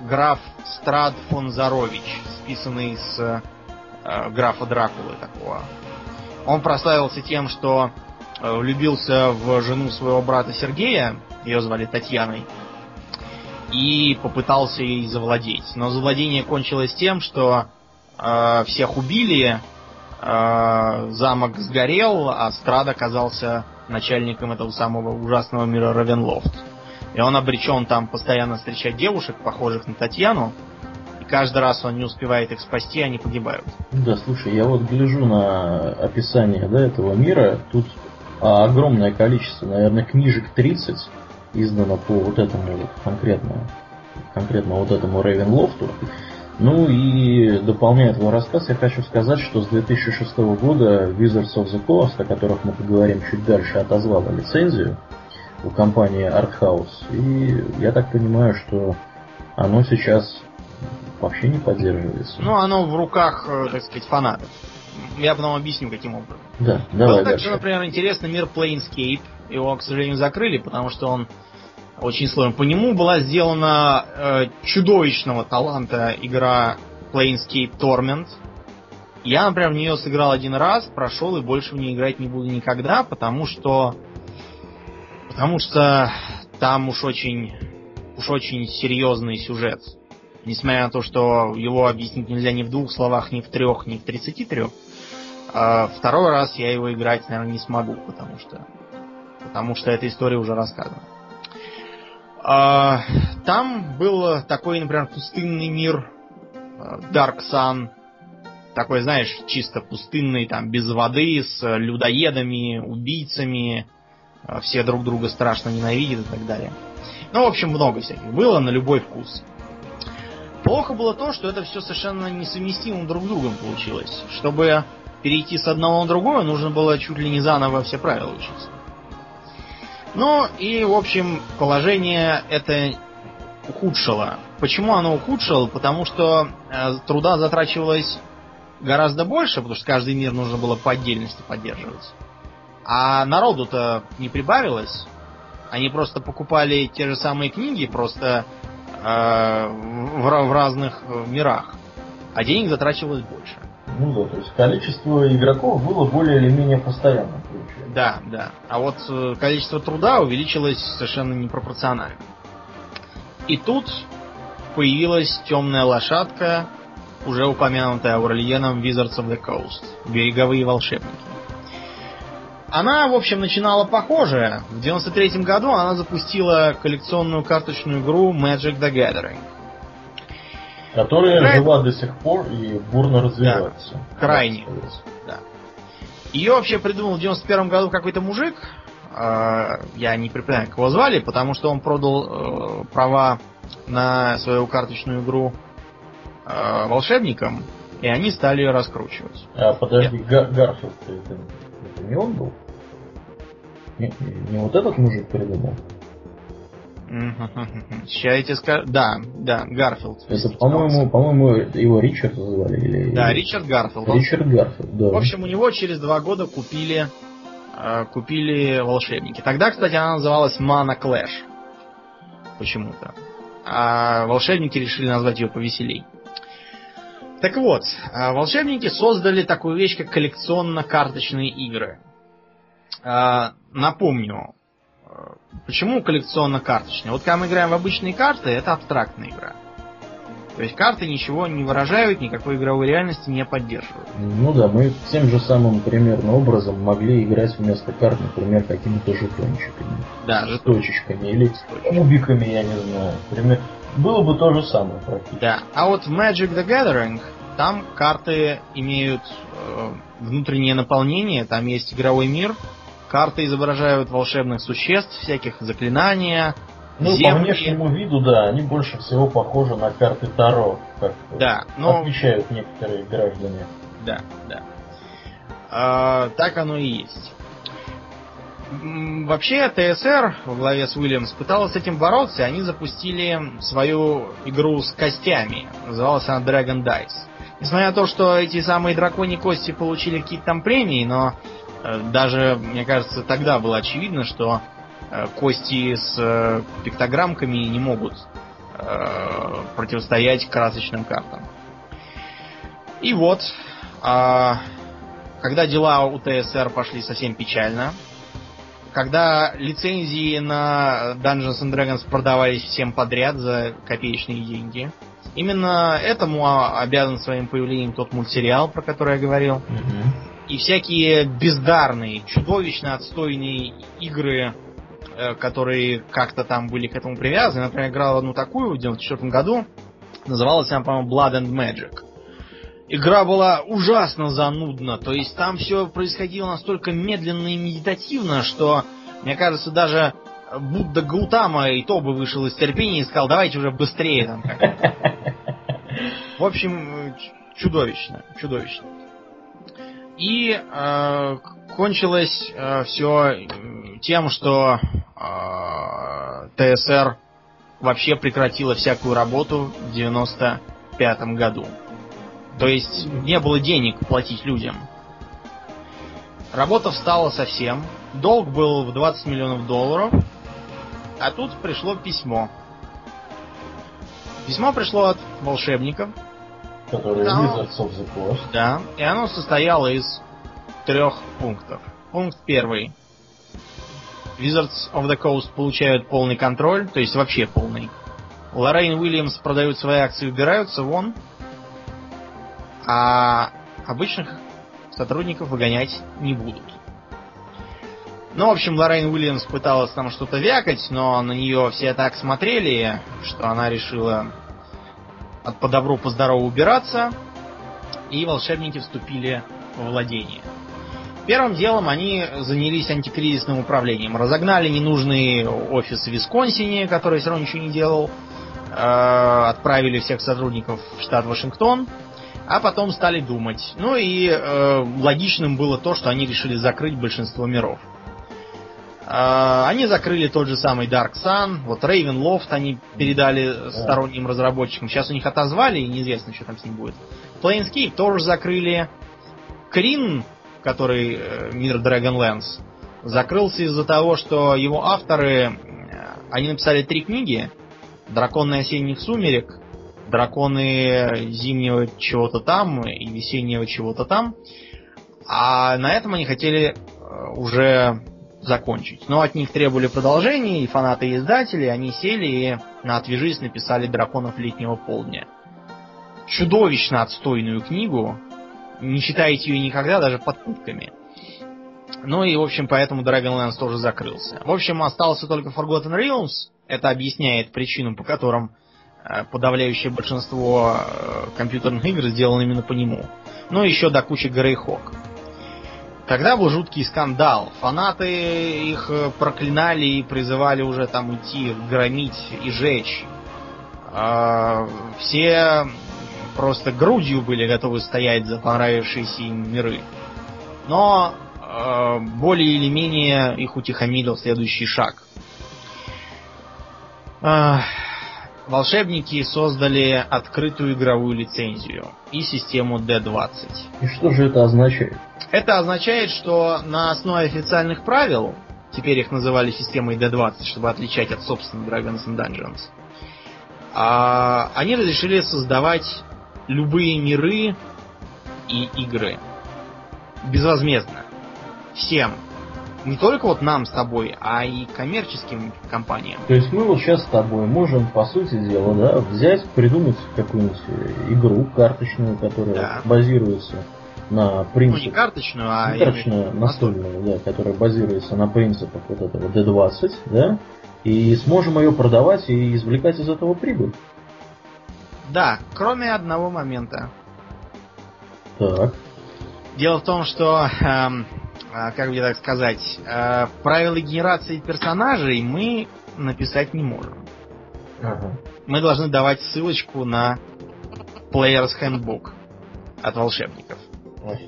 граф Страд фон Зарович, списанный с э, графа Дракулы такого. Он прославился тем, что э, влюбился в жену своего брата Сергея, ее звали Татьяной, и попытался ей завладеть. Но завладение кончилось тем, что э, всех убили, замок сгорел, а Страд оказался начальником этого самого ужасного мира Равенлофт. И он обречен там постоянно встречать девушек, похожих на Татьяну, и каждый раз он не успевает их спасти, они погибают. Да, слушай, я вот гляжу на описание да, этого мира, тут а, огромное количество, наверное, книжек 30, издано по вот этому вот конкретно, конкретно вот этому Рейвенлофту. Ну и дополняя твой рассказ, я хочу сказать, что с 2006 года Wizards of the Coast, о которых мы поговорим чуть дальше, отозвала лицензию у компании Arthouse. И я так понимаю, что оно сейчас вообще не поддерживается. Ну, оно в руках, э, так сказать, фанатов. Я потом объясню, каким образом. Да, давай вот также, например, интересный мир Planescape. Его, к сожалению, закрыли, потому что он очень сложен. По нему была сделана э, чудовищного таланта игра Planescape Torment. Я, например, в нее сыграл один раз, прошел и больше в нее играть не буду никогда, потому что потому что там уж очень уж очень серьезный сюжет. Несмотря на то, что его объяснить нельзя ни в двух словах, ни в трех, ни в тридцати трех. А второй раз я его играть, наверное, не смогу, потому что потому что эта история уже рассказана. А, там был такой, например, пустынный мир а, Dark Sun, такой, знаешь, чисто пустынный, там, без воды, с людоедами, убийцами, а, все друг друга страшно ненавидят и так далее. Ну, в общем, много всяких было на любой вкус. Плохо было то, что это все совершенно несовместимо друг с другом получилось. Чтобы перейти с одного на другое, нужно было чуть ли не заново все правила учиться. Ну и, в общем, положение это ухудшило. Почему оно ухудшило? Потому что э, труда затрачивалось гораздо больше, потому что каждый мир нужно было по отдельности поддерживать. А народу-то не прибавилось. Они просто покупали те же самые книги, просто э, в, в разных мирах. А денег затрачивалось больше. Ну да, то есть количество игроков было более или менее постоянно. Да, да. А вот э, количество труда увеличилось совершенно непропорционально. И тут появилась темная лошадка, уже упомянутая Аурельеном Wizards of the Coast. Береговые волшебники. Она, в общем, начинала похоже. В 93 году она запустила коллекционную карточную игру Magic the Gathering. Которая Край... жива до сих пор и бурно развивается. Да, крайне. Да. Ее вообще придумал в 91 году какой-то мужик, э, я не припоминаю, как его звали, потому что он продал э, права на свою карточную игру э, волшебникам, и они стали ее раскручивать. А подожди, Гар Гарфилд это, это не он был? Не, не вот этот мужик придумал? Сейчас я тебе скажу. Да, да, Гарфилд. Это, по-моему, по-моему, его Ричард звали или. Да, Ричард Гарфилд. Ричард Гарфилд, да. В общем, у него через два года купили э, купили волшебники. Тогда, кстати, она называлась Mana Clash. Почему-то. А волшебники решили назвать ее повеселей. Так вот, э, волшебники создали такую вещь, как коллекционно-карточные игры. Э, напомню, Почему коллекционно-карточная? Вот когда мы играем в обычные карты, это абстрактная игра. То есть карты ничего не выражают, никакой игровой реальности не поддерживают. Ну да, мы тем же самым примерно образом могли играть вместо карт, например, какими-то жетончиками. Да, с точечками или кубиками, я не знаю. Пример... Было бы то же самое практически. Да, а вот в Magic the Gathering там карты имеют э, внутреннее наполнение, там есть игровой мир, Карты изображают волшебных существ, всяких заклинания. Ну, земли. по внешнему виду, да, они больше всего похожи на карты Таро, как да, но... отмечают некоторые граждане. Да, да. А, так оно и есть. Вообще, ТСР во главе с Уильямс пыталась с этим бороться, и они запустили свою игру с костями. Называлась она Dragon Dice. Несмотря на то, что эти самые драконьи кости получили какие-то там премии, но Э, даже, мне кажется, тогда было очевидно, что э, кости с э, пиктограммками не могут противостоять красочным картам. И вот, а, когда дела у ТСР пошли совсем печально, когда лицензии на Dungeons and Dragons продавались всем подряд за копеечные деньги, именно этому обязан своим появлением тот мультсериал, про который я говорил. Mm-hmm и всякие бездарные, чудовищно отстойные игры, э, которые как-то там были к этому привязаны. Например, играл одну такую в 94 году. Называлась она, по-моему, Blood and Magic. Игра была ужасно занудна. То есть там все происходило настолько медленно и медитативно, что, мне кажется, даже Будда Гаутама и то бы вышел из терпения и сказал, давайте уже быстрее там как В общем, чудовищно, чудовищно. И э, кончилось э, все тем, что э, ТСР вообще прекратила всякую работу в 95 году. То есть не было денег платить людям. Работа встала совсем. Долг был в 20 миллионов долларов. А тут пришло письмо. Письмо пришло от волшебников, Который да. Wizards of the Coast. Да, и оно состояло из трех пунктов. Пункт первый. Wizards of the Coast получают полный контроль, то есть вообще полный. Лоррейн Уильямс продают свои акции, убираются вон. А обычных сотрудников выгонять не будут. Ну, в общем, Лоррейн Уильямс пыталась там что-то вякать, но на нее все так смотрели, что она решила от по добру, по здорову убираться, и волшебники вступили в владение. Первым делом они занялись антикризисным управлением. Разогнали ненужный офис в Висконсине, который все равно ничего не делал. Э, отправили всех сотрудников в штат Вашингтон. А потом стали думать. Ну и э, логичным было то, что они решили закрыть большинство миров. Э, они закрыли тот же самый Dark Sun, вот Ravenloft они передали сторонним разработчикам. Сейчас у них отозвали, и неизвестно, что там с ним будет. Planescape тоже закрыли. Крин, который э, мир Dragonlance, закрылся из-за того, что его авторы, э, они написали три книги. Драконы осенних сумерек, Драконы зимнего чего-то там и весеннего чего-то там. А на этом они хотели уже закончить. Но от них требовали продолжения, и фанаты и издатели, они сели и на отвяжись написали «Драконов летнего полдня». Чудовищно отстойную книгу, не читаете ее никогда, даже под пытками. Ну и, в общем, поэтому Dragonlance тоже закрылся. В общем, остался только Forgotten Realms. Это объясняет причину, по которым э, подавляющее большинство э, компьютерных игр сделано именно по нему. Ну и еще до кучи Greyhawk. Тогда был жуткий скандал. Фанаты их проклинали и призывали уже там идти, громить и жечь. А, все просто грудью были готовы стоять за понравившиеся им миры. Но а, более или менее их утихомирил следующий шаг. А, волшебники создали открытую игровую лицензию и систему D20. И что же это означает? Это означает, что на основе официальных правил, теперь их называли системой D20, чтобы отличать от собственных Dragons and Dungeons, а, они разрешили создавать любые миры и игры безвозмездно. Всем. Не только вот нам с тобой, а и коммерческим компаниям. То есть мы вот сейчас с тобой можем, по сути дела, да, взять, придумать какую-нибудь игру карточную, которая да. базируется на принципе... Ну, не карточную, а... Карточную, настольную, да, которая базируется на принципах вот этого D20, да, и сможем ее продавать и извлекать из этого прибыль. Да, кроме одного момента. Так. Дело в том, что, э, как бы так сказать, э, правила генерации персонажей мы написать не можем. Ага. Мы должны давать ссылочку на Player's Handbook от волшебников. Ой,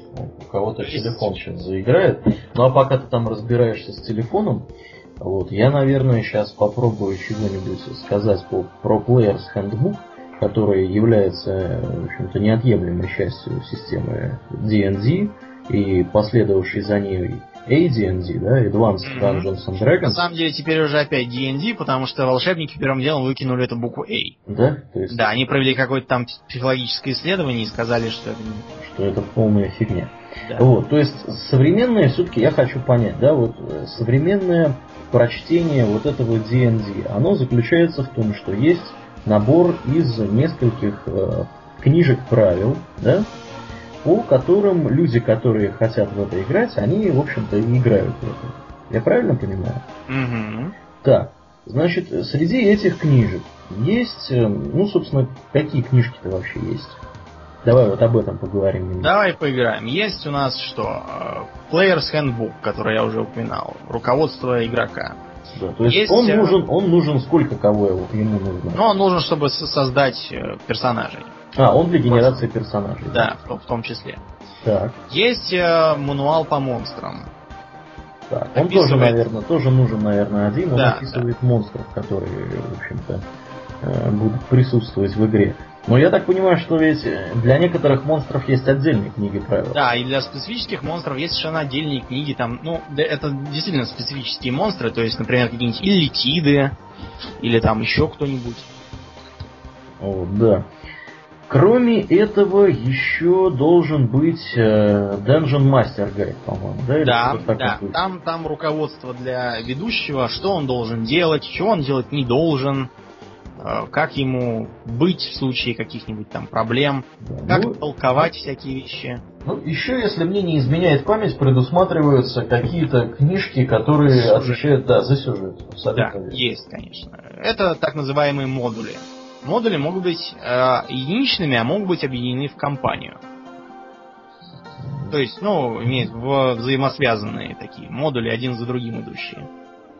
у кого-то телефон сейчас заиграет. Ну а пока ты там разбираешься с телефоном, вот, я, наверное, сейчас попробую чего-нибудь сказать по про Player's Handbook, который является, в общем-то, неотъемлемой частью системы D&D и последовавший за ней AD&D, да, Advanced Dungeons and Dragons. На самом деле теперь уже опять D&D, потому что волшебники первым делом выкинули эту букву A. Да? То есть... Да, они провели какое-то там психологическое исследование и сказали, что это... Что это полная фигня. Да. Вот, то есть современное, все-таки я хочу понять, да, вот э, современное прочтение вот этого D&D, оно заключается в том, что есть набор из нескольких э, книжек правил, да, по которым люди, которые хотят в это играть, они, в общем-то, и играют в это. Я правильно понимаю? Угу. Так, значит, среди этих книжек есть, э, ну, собственно, какие книжки-то вообще есть? Давай вот об этом поговорим. Немного. Давай поиграем. Есть у нас что? Э, Player's Handbook, который я уже упоминал. Руководство игрока. Да, то есть, есть он, э, нужен, он нужен сколько кого ему нужно? Ну, он нужен, чтобы создать персонажей. А, он для генерации Просто. персонажей. Да, да, в том числе. Так. Есть э, мануал по монстрам. Так, он описывает... тоже, наверное, тоже нужен, наверное, один. Он да, описывает да. монстров, которые, в общем-то, э, будут присутствовать в игре. Но я так понимаю, что ведь для некоторых монстров есть отдельные книги правил. Да, и для специфических монстров есть совершенно отдельные книги. Там, ну, это действительно специфические монстры, то есть, например, какие-нибудь иллитиды, или там еще кто-нибудь. О, да. Кроме этого, еще должен быть э, Dungeon Master Guide, по-моему, да? да, да. Там, там руководство для ведущего, что он должен делать, чего он делать не должен Э, как ему быть в случае каких-нибудь там проблем, да, как ну, толковать всякие вещи. Ну, еще, если мне не изменяет память, предусматриваются какие-то книжки, которые сюжет. отвечают да, за сюжет. Да, верно. есть, конечно. Это так называемые модули. Модули могут быть э, единичными, а могут быть объединены в компанию. То есть, ну, имеют взаимосвязанные такие модули, один за другим идущие.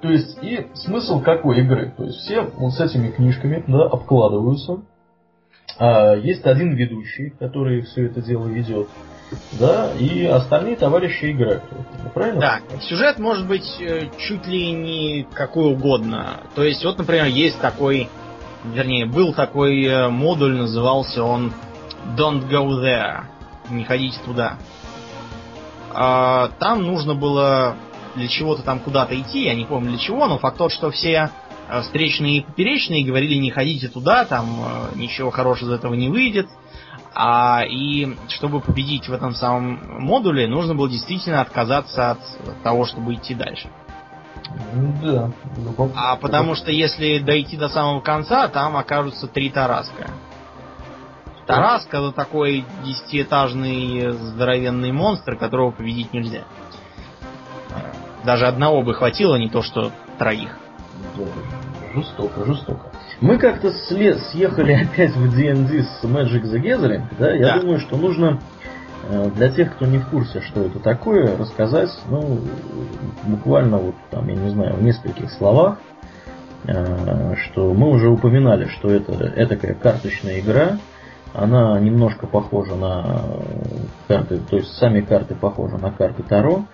То есть, и смысл какой игры? То есть, все вот с этими книжками да, обкладываются. А, есть один ведущий, который все это дело ведет. Да, и остальные товарищи играют. Правильно? Да, сюжет может быть э, чуть ли не какой угодно. То есть, вот, например, есть такой, вернее, был такой э, модуль, назывался он Don't Go There. Не ходите туда. А, там нужно было для чего-то там куда-то идти, я не помню для чего, но факт тот, что все э, встречные и поперечные говорили, не ходите туда, там э, ничего хорошего из этого не выйдет. А, и чтобы победить в этом самом модуле, нужно было действительно отказаться от того, чтобы идти дальше. Да. А потому что если дойти до самого конца, там окажутся три Тараска. Тараска это такой десятиэтажный здоровенный монстр, которого победить нельзя. Даже одного бы хватило, не то что троих. Жестоко, жестоко. Мы как-то след, съехали опять в D&D с Magic the Gathering, да? Я да. думаю, что нужно для тех, кто не в курсе, что это такое, рассказать, ну, буквально вот там, я не знаю, в нескольких словах, э, что мы уже упоминали, что это этакая карточная игра, она немножко похожа на карты, то есть сами карты похожи на карты Таро,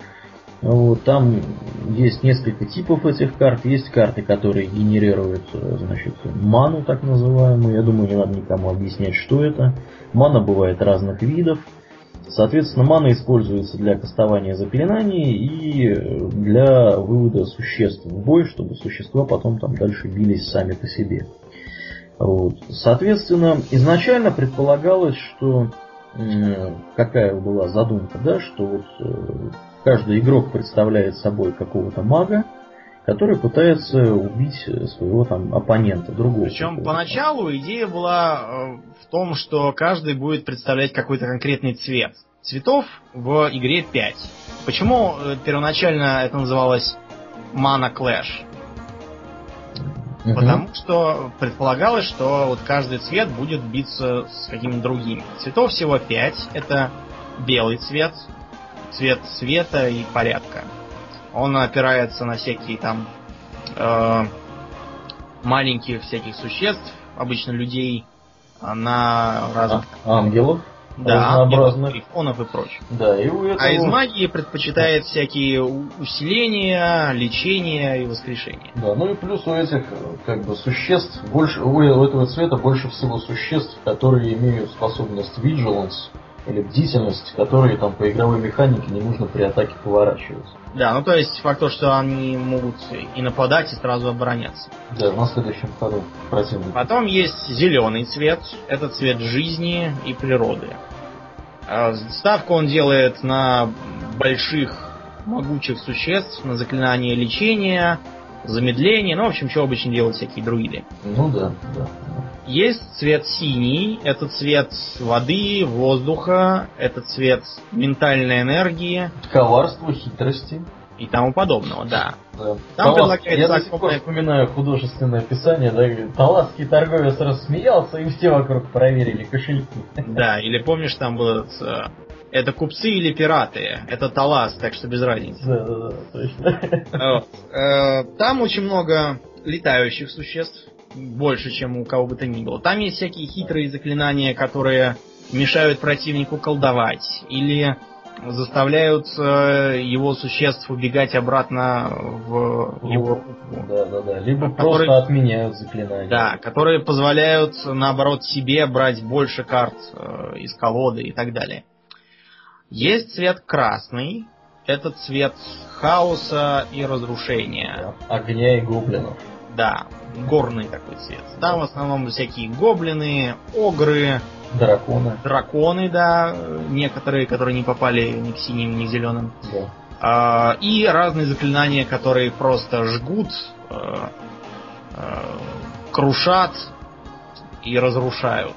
вот, там есть несколько типов этих карт. Есть карты, которые генерируют э, значит, ману, так называемую. Я думаю, не надо никому объяснять, что это. Мана бывает разных видов. Соответственно, мана используется для кастования заклинаний и для вывода существ в бой, чтобы существа потом там дальше бились сами по себе. Вот. Соответственно, изначально предполагалось, что какая была задумка, да, что вот э, каждый игрок представляет собой какого-то мага, который пытается убить своего там оппонента, другого. Причем поначалу идея была э, в том, что каждый будет представлять какой-то конкретный цвет. Цветов в игре 5. Почему э, первоначально это называлось Mana Clash? Угу. Потому что предполагалось, что вот каждый цвет будет биться с какими-то другими. Цветов всего 5. Это белый цвет, цвет света и порядка. Он опирается на всякие там э, маленьких всяких существ, обычно людей, а, на разных... А, ангелов? Да, разнообразных. грифонов и прочее. Да, и у этого... А из магии предпочитает всякие усиления, лечения и воскрешения. Да, ну и плюс у этих как бы существ больше у этого цвета больше всего существ, которые имеют способность vigilance, или бдительность, которые там по игровой механике не нужно при атаке поворачиваться. Да, ну то есть факт то, что они могут и нападать, и сразу обороняться. Да, на следующем ходу противник. Потом есть зеленый цвет, это цвет жизни и природы. А, ставку он делает на больших могучих существ, на заклинание лечения, замедление, ну, в общем, что обычно делают всякие друиды. Ну да, да. Есть цвет синий, это цвет воды, воздуха, это цвет ментальной энергии. Коварства, хитрости. И тому подобного, да. да. Там Талас... Я до сих пор вспоминаю художественное описание, да, таласский торговец рассмеялся, и все вокруг проверили кошельки. Да, или помнишь, там был э, это купцы или пираты. Это Талас, так что без разницы. Да, да, да, точно. Э, там очень много летающих существ больше, чем у кого бы то ни было. Там есть всякие хитрые заклинания, которые мешают противнику колдовать, или заставляют э, его существ убегать обратно в его руку. Да, да, да. Либо которые, просто отменяют заклинания. Да, которые позволяют, наоборот, себе брать больше карт э, из колоды и так далее. Есть цвет красный. Это цвет хаоса и разрушения. Огня и гоблинов. Да, горный такой цвет. Там в основном всякие гоблины, огры, драконы. Драконы, да, некоторые, которые не попали ни к синим, ни к зеленым. Да. А, и разные заклинания, которые просто жгут, а, а, крушат и разрушают.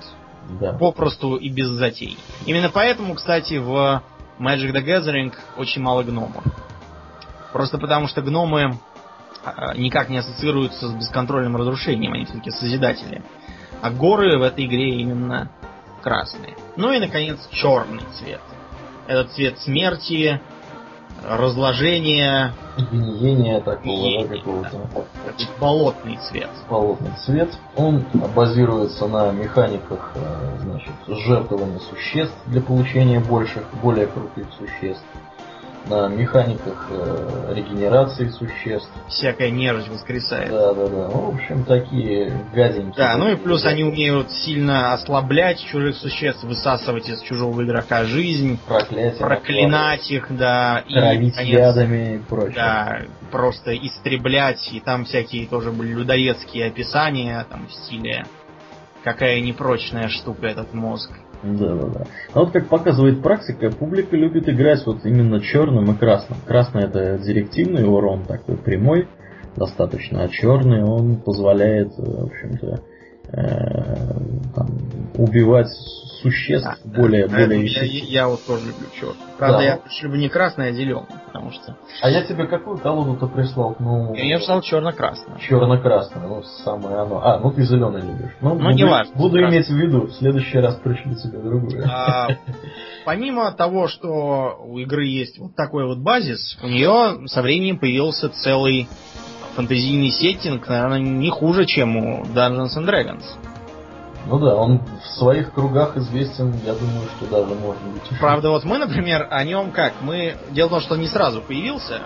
Да. Попросту и без затей. Именно поэтому, кстати, в Magic the Gathering очень мало гномов. Просто потому что гномы а, никак не ассоциируются с бесконтрольным разрушением, они все-таки созидатели. А горы в этой игре именно красные. Ну и, наконец, черный цвет. Это цвет смерти, разложения. Гниение такого, да, какого-то. Болотный цвет. Болотный цвет. Он базируется на механиках э, значит, жертвования существ для получения больших, более крутых существ на механиках э, регенерации существ. Всякая нежить воскресает. Да, да, да. Ну, в общем, такие гаденькие. Да, ну и плюс они умеют сильно ослаблять чужих существ, высасывать из чужого игрока жизнь, проклятие, проклинать их, да, травить и, конец, ядами и прочее. Да, просто истреблять, и там всякие тоже были людоедские описания, там в стиле какая непрочная штука этот мозг. Да, да, да. А вот как показывает практика, публика любит играть вот именно черным и красным. Красный это директивный урон, такой прямой, достаточно, а черный он позволяет, в общем-то, э, там, убивать существ а, более, да, более я, я вот тоже люблю черт. Правда, да. я люблю не красный, а зеленый, потому что. А я тебе какую колоду-то прислал? Ну. Я, писал черно-красную. Черно-красную, ну самое оно. А, ну ты зеленый любишь. Ну, ну буду, не важно. Буду красный. иметь в виду, в следующий раз пришлю тебе другую. А, помимо того, что у игры есть вот такой вот базис, у нее со временем появился целый фэнтезийный сеттинг, наверное, не хуже, чем у Dungeons and Dragons. Ну да, он в своих кругах известен, я думаю, что даже можно быть. Правда, вот мы, например, о нем как? Мы. Дело в том, что он не сразу появился.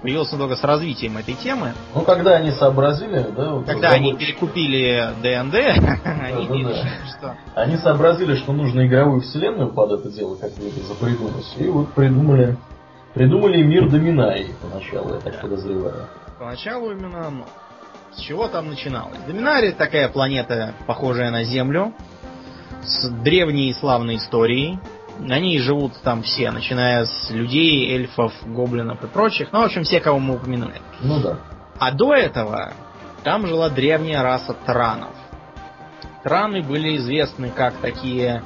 Появился только с развитием этой темы. Ну, когда они сообразили, да? Вот когда они перекупили ДНД, они решили, что... Они сообразили, что нужно игровую вселенную под это дело как-то запридумать. И вот придумали Придумали мир Доминаи поначалу, я так подозреваю. Поначалу именно. С чего там начиналось? Доминария такая планета, похожая на Землю, с древней и славной историей. На ней живут там все, начиная с людей, эльфов, гоблинов и прочих. Ну, в общем, все, кого мы упомянули. Ну да. А до этого там жила древняя раса транов. Траны были известны как такие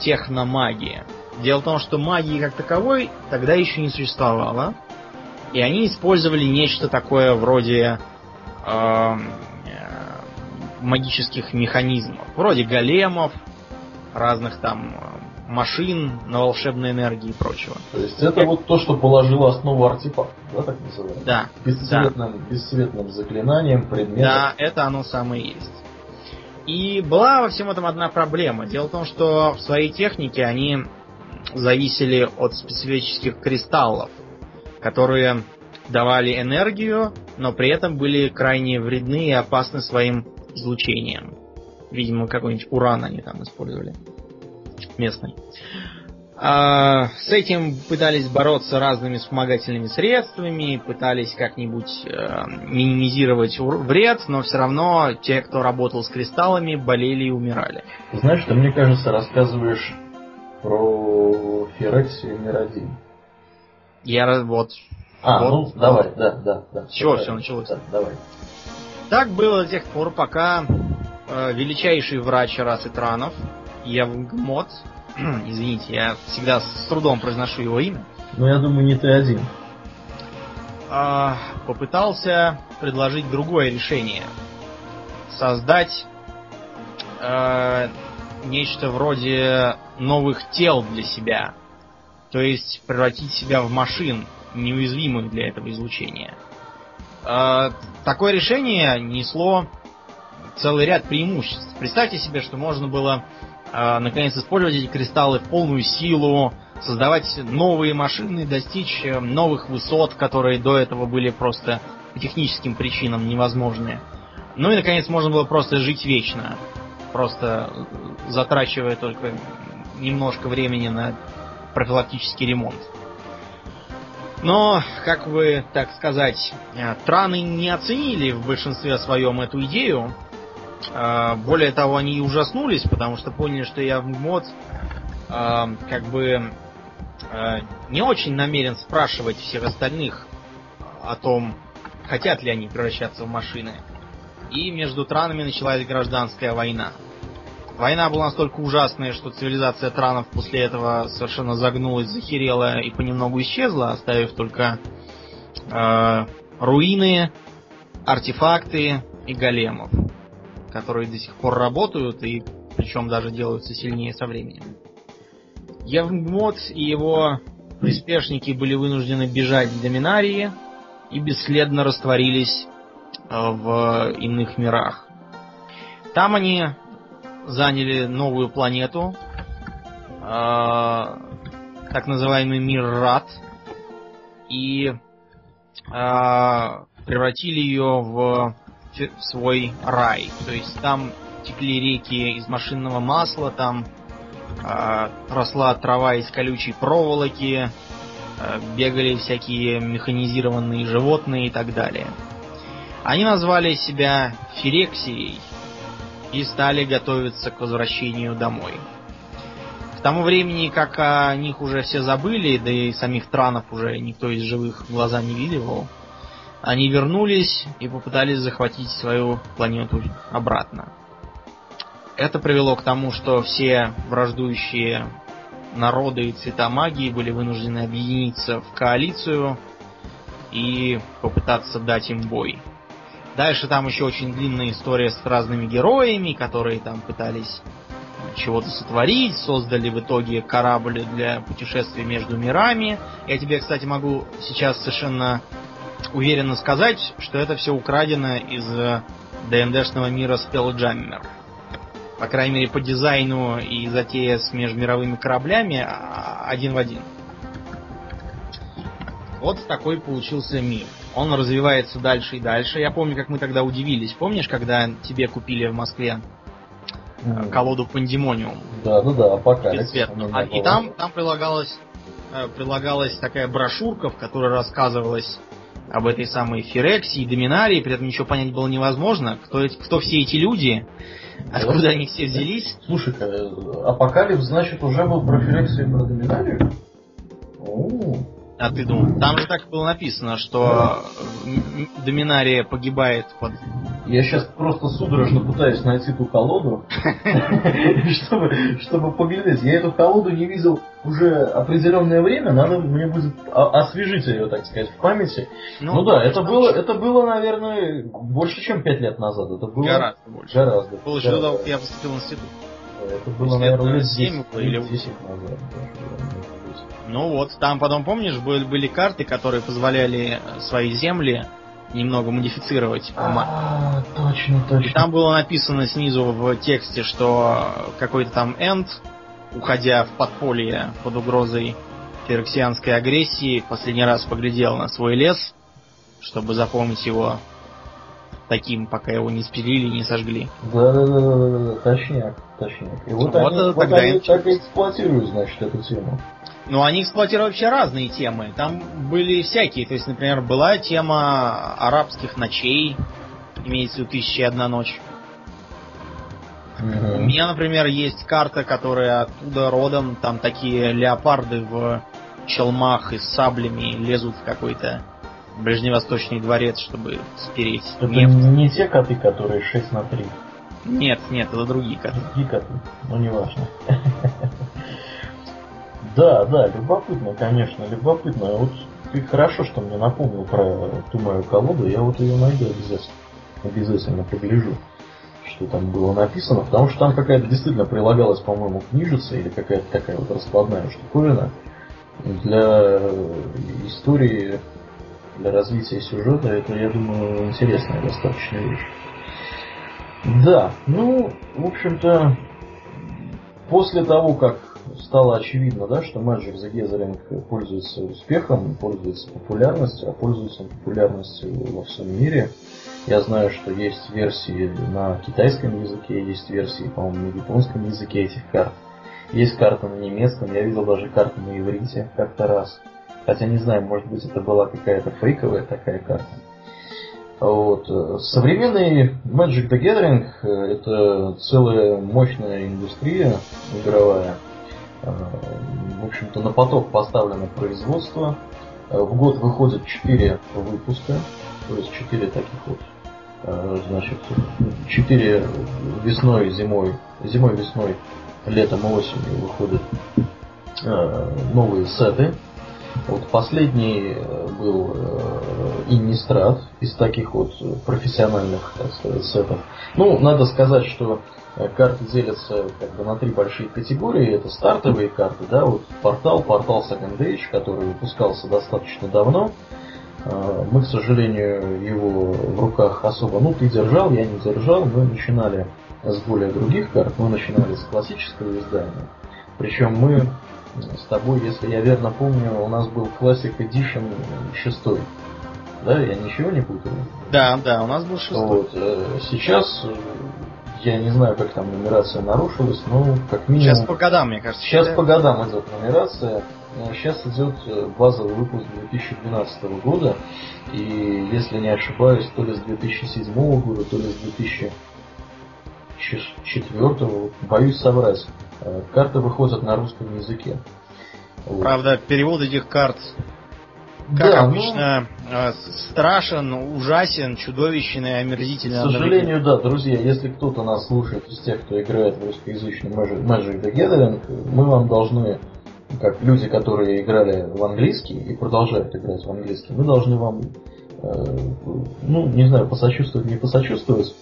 техномаги. Дело в том, что магии как таковой тогда еще не существовало. И они использовали нечто такое вроде э, магических механизмов. Вроде големов, разных там э, машин на волшебной энергии и прочего. То есть это вот то, что положило основу артефакта, да, так называемый? Да. Бесцветным, да. бесцветным заклинанием, предметом. Да, это оно самое есть. И была во всем этом одна проблема. Дело в том, что в своей технике они зависели от специфических кристаллов, которые давали энергию, но при этом были крайне вредны и опасны своим излучением. Видимо, какой-нибудь уран они там использовали. Местный. А, с этим пытались бороться разными вспомогательными средствами, пытались как-нибудь э, минимизировать вред, но все равно те, кто работал с кристаллами, болели и умирали. Знаешь, ты, мне кажется, рассказываешь про Ферексию мир один. Я вот... А, вот, ну, давай, да, да, да. Чего все началось? Да, давай. Так было до тех пор, пока э, величайший врач расы Транов, Евгмот, извините, я всегда с трудом произношу его имя. Ну, я думаю, не ты один. Э, попытался предложить другое решение. Создать э, нечто вроде новых тел для себя. То есть превратить себя в машин, неуязвимых для этого излучения. Э, такое решение несло целый ряд преимуществ. Представьте себе, что можно было э, наконец использовать эти кристаллы в полную силу, создавать новые машины, достичь э, новых высот, которые до этого были просто по техническим причинам невозможны. Ну и наконец можно было просто жить вечно просто затрачивая только немножко времени на профилактический ремонт. Но, как бы, так сказать, э, траны не оценили в большинстве своем эту идею. Э, более того, они ужаснулись, потому что поняли, что я в мод э, как бы не очень намерен спрашивать всех остальных о том, хотят ли они превращаться в машины и между транами началась гражданская война. Война была настолько ужасная, что цивилизация транов после этого совершенно загнулась, захерела и понемногу исчезла, оставив только э, руины, артефакты и големов, которые до сих пор работают и причем даже делаются сильнее со временем. Евмот и его приспешники были вынуждены бежать в Доминарии и бесследно растворились в иных мирах. Там они заняли новую планету, э, так называемый мир Рад, и э, превратили ее в, свой рай. То есть там текли реки из машинного масла, там э, росла трава из колючей проволоки, э, бегали всякие механизированные животные и так далее. Они назвали себя Фирексией и стали готовиться к возвращению домой. К тому времени, как о них уже все забыли, да и самих транов уже никто из живых глаза не видел, они вернулись и попытались захватить свою планету обратно. это привело к тому, что все враждующие народы и цвета магии были вынуждены объединиться в коалицию и попытаться дать им бой. Дальше там еще очень длинная история с разными героями, которые там пытались чего-то сотворить, создали в итоге корабль для путешествия между мирами. Я тебе, кстати, могу сейчас совершенно уверенно сказать, что это все украдено из ДНДшного мира Spelljammer. По крайней мере, по дизайну и затея с межмировыми кораблями а, один в один. Вот такой получился мир. Он развивается дальше и дальше. Я помню, как мы тогда удивились. Помнишь, когда тебе купили в Москве mm. колоду Пандемониум? Да, да, да, апокалипсис. А, и там, там прилагалась, э, прилагалась такая брошюрка, в которой рассказывалось об этой самой Фирексии и Доминарии, при этом ничего понять было невозможно. Кто, кто все эти люди, откуда они все взялись. Слушай-ка, Апокалипс, значит, уже был про Фирексию и про Доминарию? А ты думал, там же так было написано, что Доминария погибает под... Я сейчас просто судорожно пытаюсь найти ту колоду, чтобы, чтобы поглядеть. Я эту колоду не видел уже определенное время, надо мне будет освежить ее, так сказать, в памяти. Ну, ну да, это было, это было, наверное, больше, чем пять лет назад. Это было гораздо больше. Гораздо. Было еще я поступил в институт. Это было, наверное, лет 7 или 10 назад. Ну вот, там потом, помнишь, были, были карты, которые позволяли свои земли немного модифицировать. А, точно, точно. И там было написано снизу в тексте, что какой-то там энд, уходя в подполье под угрозой фероксианской агрессии, последний раз поглядел на свой лес, чтобы запомнить его таким, пока его не спилили и не сожгли. Да, да, да, да, да, точняк, точняк. И вот, вот они, вот они так эксплуатируют, значит, эту тему. Ну, они эксплуатировали вообще разные темы. Там были всякие. То есть, например, была тема арабских ночей. Имеется в виду «Тысяча и одна ночь». Mm-hmm. У меня, например, есть карта, которая оттуда родом. Там такие леопарды в челмах и с саблями лезут в какой-то ближневосточный дворец, чтобы спереть Это нефть. не те коты, которые 6 на 3. Нет, нет, это другие коты. Другие коты, но не важно. Да, да, любопытно, конечно, любопытно. Вот ты хорошо, что мне напомнил про ту мою колоду, я вот ее найду обязательно. Обязательно погляжу, что там было написано, потому что там какая-то действительно прилагалась, по-моему, книжица или какая-то такая вот раскладная штуковина для истории, для развития сюжета. Это, я думаю, интересная достаточно вещь. Да, ну, в общем-то, после того, как стало очевидно, да, что Magic the Gathering пользуется успехом, пользуется популярностью, а пользуется популярностью во всем мире. Я знаю, что есть версии на китайском языке, есть версии, по-моему, на японском языке этих карт. Есть карта на немецком, я видел даже карту на иврите как-то раз. Хотя не знаю, может быть это была какая-то фейковая такая карта. Вот. Современный Magic the Gathering это целая мощная индустрия игровая, в общем-то, на поток поставлено производство. Э, в год выходит 4 выпуска, то есть 4 таких вот, э, значит, 4 весной, зимой, зимой, весной, летом и осенью выходят новые сеты. Вот последний был Иннистрат из таких вот профессиональных, так сказать, сетов. Ну, надо сказать, что Э, карты делятся как бы на три большие категории. Это стартовые карты, да, вот портал, портал Second Age, который выпускался достаточно давно. Э, мы, к сожалению, его в руках особо, ну, ты держал, я не держал. Мы начинали с более других карт, мы начинали с классического издания. Причем мы с тобой, если я верно помню, у нас был Classic Edition 6. Да, я ничего не путаю? Да, да, у нас был шестой. Вот, э, сейчас я не знаю, как там нумерация нарушилась, но как минимум... Сейчас по годам, мне кажется. Сейчас по годам идет нумерация. Сейчас идет э, базовый выпуск 2012 года. И если не ошибаюсь, то ли с 2007 года, то ли с 2004, боюсь соврать. Э, карты выходят на русском языке. Правда, перевод этих карт как да, обычно, ну... страшен, ужасен, чудовищен и омерзительный. К сожалению, да, друзья, если кто-то нас слушает из тех, кто играет в русскоязычный Magic, Magic the Gathering, мы вам должны, как люди, которые играли в английский и продолжают играть в английский, мы должны вам, э, ну, не знаю, посочувствовать, не посочувствовать.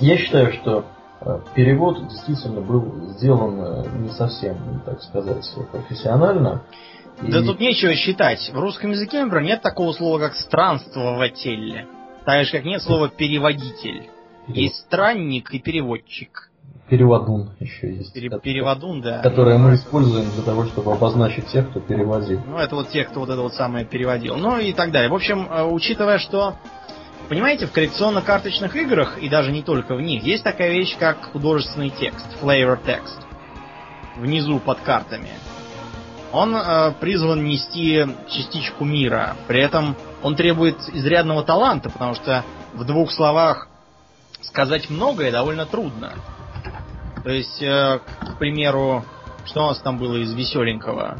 Я считаю, что э, перевод действительно был сделан э, не совсем, так сказать, профессионально. Да тут нечего считать. В русском языке, например, нет такого слова, как странствователь. Так же, как нет слова переводитель. Перевод. Есть странник и переводчик. Переводун еще есть. Пере- переводун, да. Которые мы используем для того, чтобы обозначить тех, кто переводил. Ну, это вот тех, кто вот это вот самое переводил. Ну и так далее. В общем, э, учитывая, что Понимаете, в коллекционно-карточных играх, и даже не только в них, есть такая вещь, как художественный текст, flavor text, внизу под картами он э, призван нести частичку мира. При этом он требует изрядного таланта, потому что в двух словах сказать многое довольно трудно. То есть, э, к примеру, что у нас там было из веселенького?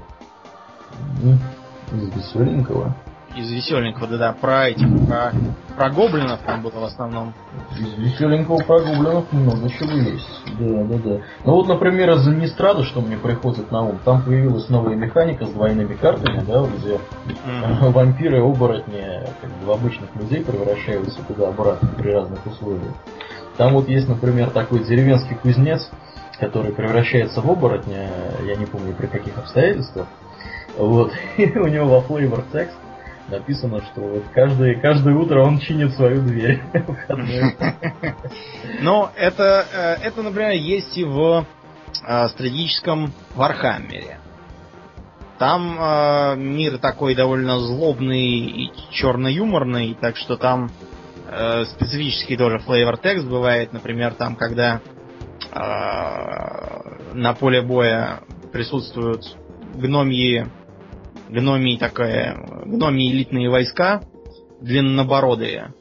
Из веселенького? Из веселенького, да-да, про этих, про, про гоблинов там было в основном. Из веселенького про гоблинов много чего есть. Да, да, да. Ну вот, например, из Инистрада, что мне приходит на ум, там появилась новая механика с двойными картами, да, где mm-hmm. вампиры, оборотни, как бы в обычных людей превращаются туда-обратно при разных условиях. Там вот есть, например, такой деревенский кузнец, который превращается в оборотня, я не помню при каких обстоятельствах. Вот, и у него во flavor text написано, что вот каждое, каждое утро он чинит свою дверь. Но это, э, это, например, есть и в э, стратегическом Вархаммере. Там э, мир такой довольно злобный и черно-юморный, так что там э, специфический тоже flavor текст бывает, например, там, когда э, на поле боя присутствуют гномьи гномии такая, гномии элитные войска, длиннобородые.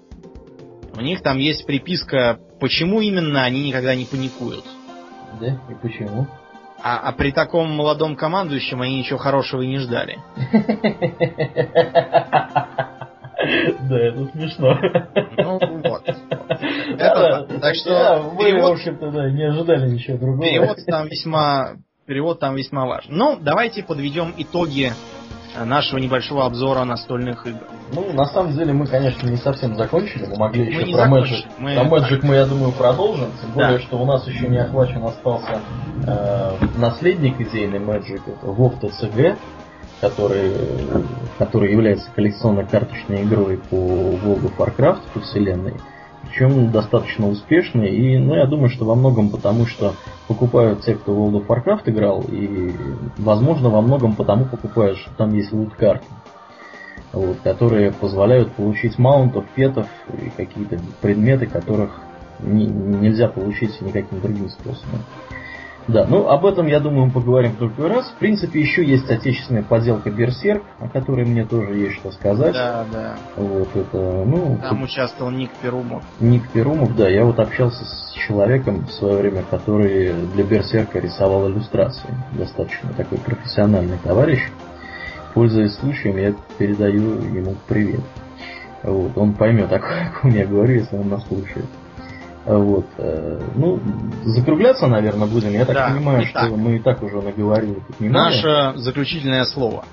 У них там есть приписка, почему именно они никогда не паникуют. Да, и почему? А, а при таком молодом командующем они ничего хорошего и не ждали. Да, это смешно. Ну вот. Это, так что мы, в общем-то, да, не ожидали ничего другого. Перевод там весьма, перевод там весьма важен. Ну, давайте подведем итоги нашего небольшого обзора настольных игр. Ну, на самом деле, мы, конечно, не совсем закончили. Мы могли еще мы про Magic. Мы... Про Magic мы, я думаю, продолжим. Тем да. более, что у нас еще не охвачен остался э, наследник идейный Magic, это WoW TCG, который, который является коллекционно-карточной игрой по World of Warcraft, по вселенной причем достаточно успешный. И, ну, я думаю, что во многом потому, что покупают те, кто World of Warcraft играл, и, возможно, во многом потому покупают, что там есть лут-карты, вот, которые позволяют получить маунтов, петов и какие-то предметы, которых не, нельзя получить никаким другим способом. Да, ну об этом, я думаю, мы поговорим в другой раз. В принципе, еще есть отечественная поделка Берсерк, о которой мне тоже есть что сказать. Да, да. Вот это, ну... Там участвовал Ник Перумов. Ник Перумов, да. Я вот общался с человеком в свое время, который для Берсерка рисовал иллюстрации. Достаточно такой профессиональный товарищ. Пользуясь случаем, я передаю ему привет. Вот, он поймет, о ком я говорю, если он нас слушает. Вот. Э, ну, закругляться, наверное, будем. Я так да, понимаю, что мы и так уже наговорили. Наше заключительное слово.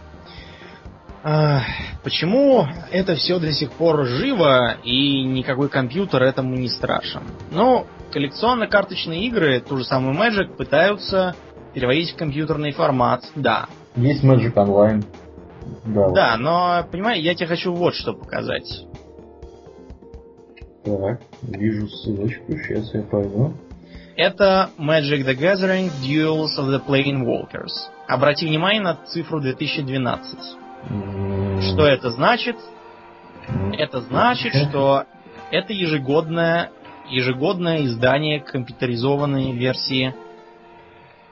Почему это все до сих пор живо и никакой компьютер этому не страшен? Ну, коллекционно-карточные игры, ту же самую Magic, пытаются переводить в компьютерный формат, да. Есть Magic Online. Да, да но, понимаешь, я тебе хочу вот что показать. Так, вижу ссылочку, сейчас я пойду. Это Magic the Gathering Duels of the Plane Walkers. Обрати внимание на цифру 2012. Mm. Что это значит? Mm. Это значит, что это ежегодное, ежегодное издание компьютеризованной версии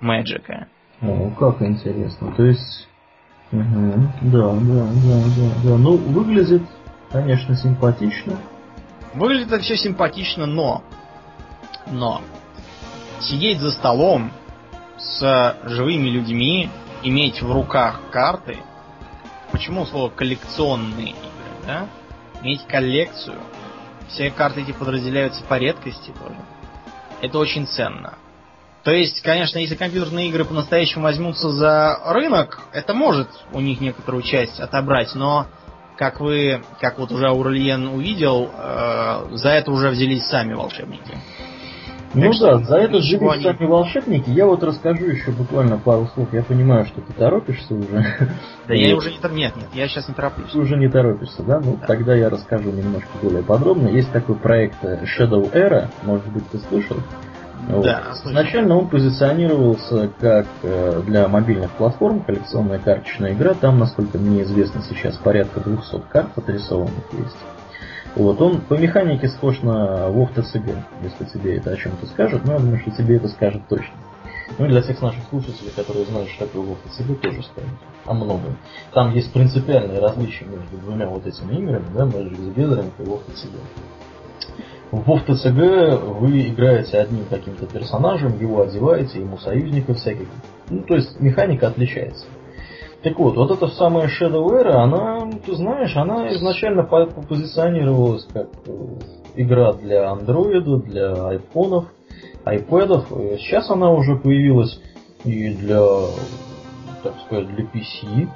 Magic. О, как интересно. То есть... Угу. Да, да, да, да, да. Ну, выглядит, конечно, симпатично. Выглядит это все симпатично, но... Но... Сидеть за столом с живыми людьми, иметь в руках карты, почему слово коллекционные игры, да? Иметь коллекцию. Все карты эти подразделяются по редкости тоже. Это очень ценно. То есть, конечно, если компьютерные игры по-настоящему возьмутся за рынок, это может у них некоторую часть отобрать, но как вы, как вот уже Аурлиен увидел, э, за это уже взялись сами волшебники. Ну так да, за это взялись они... сами волшебники. Я вот расскажу еще буквально пару слов. Я понимаю, что ты торопишься уже. Да я уже не Нет, нет, я сейчас не тороплюсь. Ты уже не торопишься, да? Ну, да. тогда я расскажу немножко более подробно. Есть такой проект Shadow Era, может быть, ты слышал? Вот. Да, Изначально он позиционировался как э, для мобильных платформ коллекционная карточная игра. Там, насколько мне известно, сейчас порядка 200 карт отрисованных есть. Вот, он по механике схож на WoW TCG, если тебе это о чем-то скажет, но я думаю, что тебе это скажет точно. Ну и для всех наших слушателей, которые знают, что такое WoW TCG, тоже скажет о многом. Там есть принципиальные различия между двумя вот этими играми, да, Magic the Gathering и WoW TCG. В WoW TCG вы играете одним каким-то персонажем, его одеваете, ему союзников всяких. Ну, то есть механика отличается. Так вот, вот эта самая Shadow Era, она, ты знаешь, она изначально позиционировалась как э, игра для андроида, для айфонов, айпэдов. Сейчас она уже появилась и для, так сказать, для PC.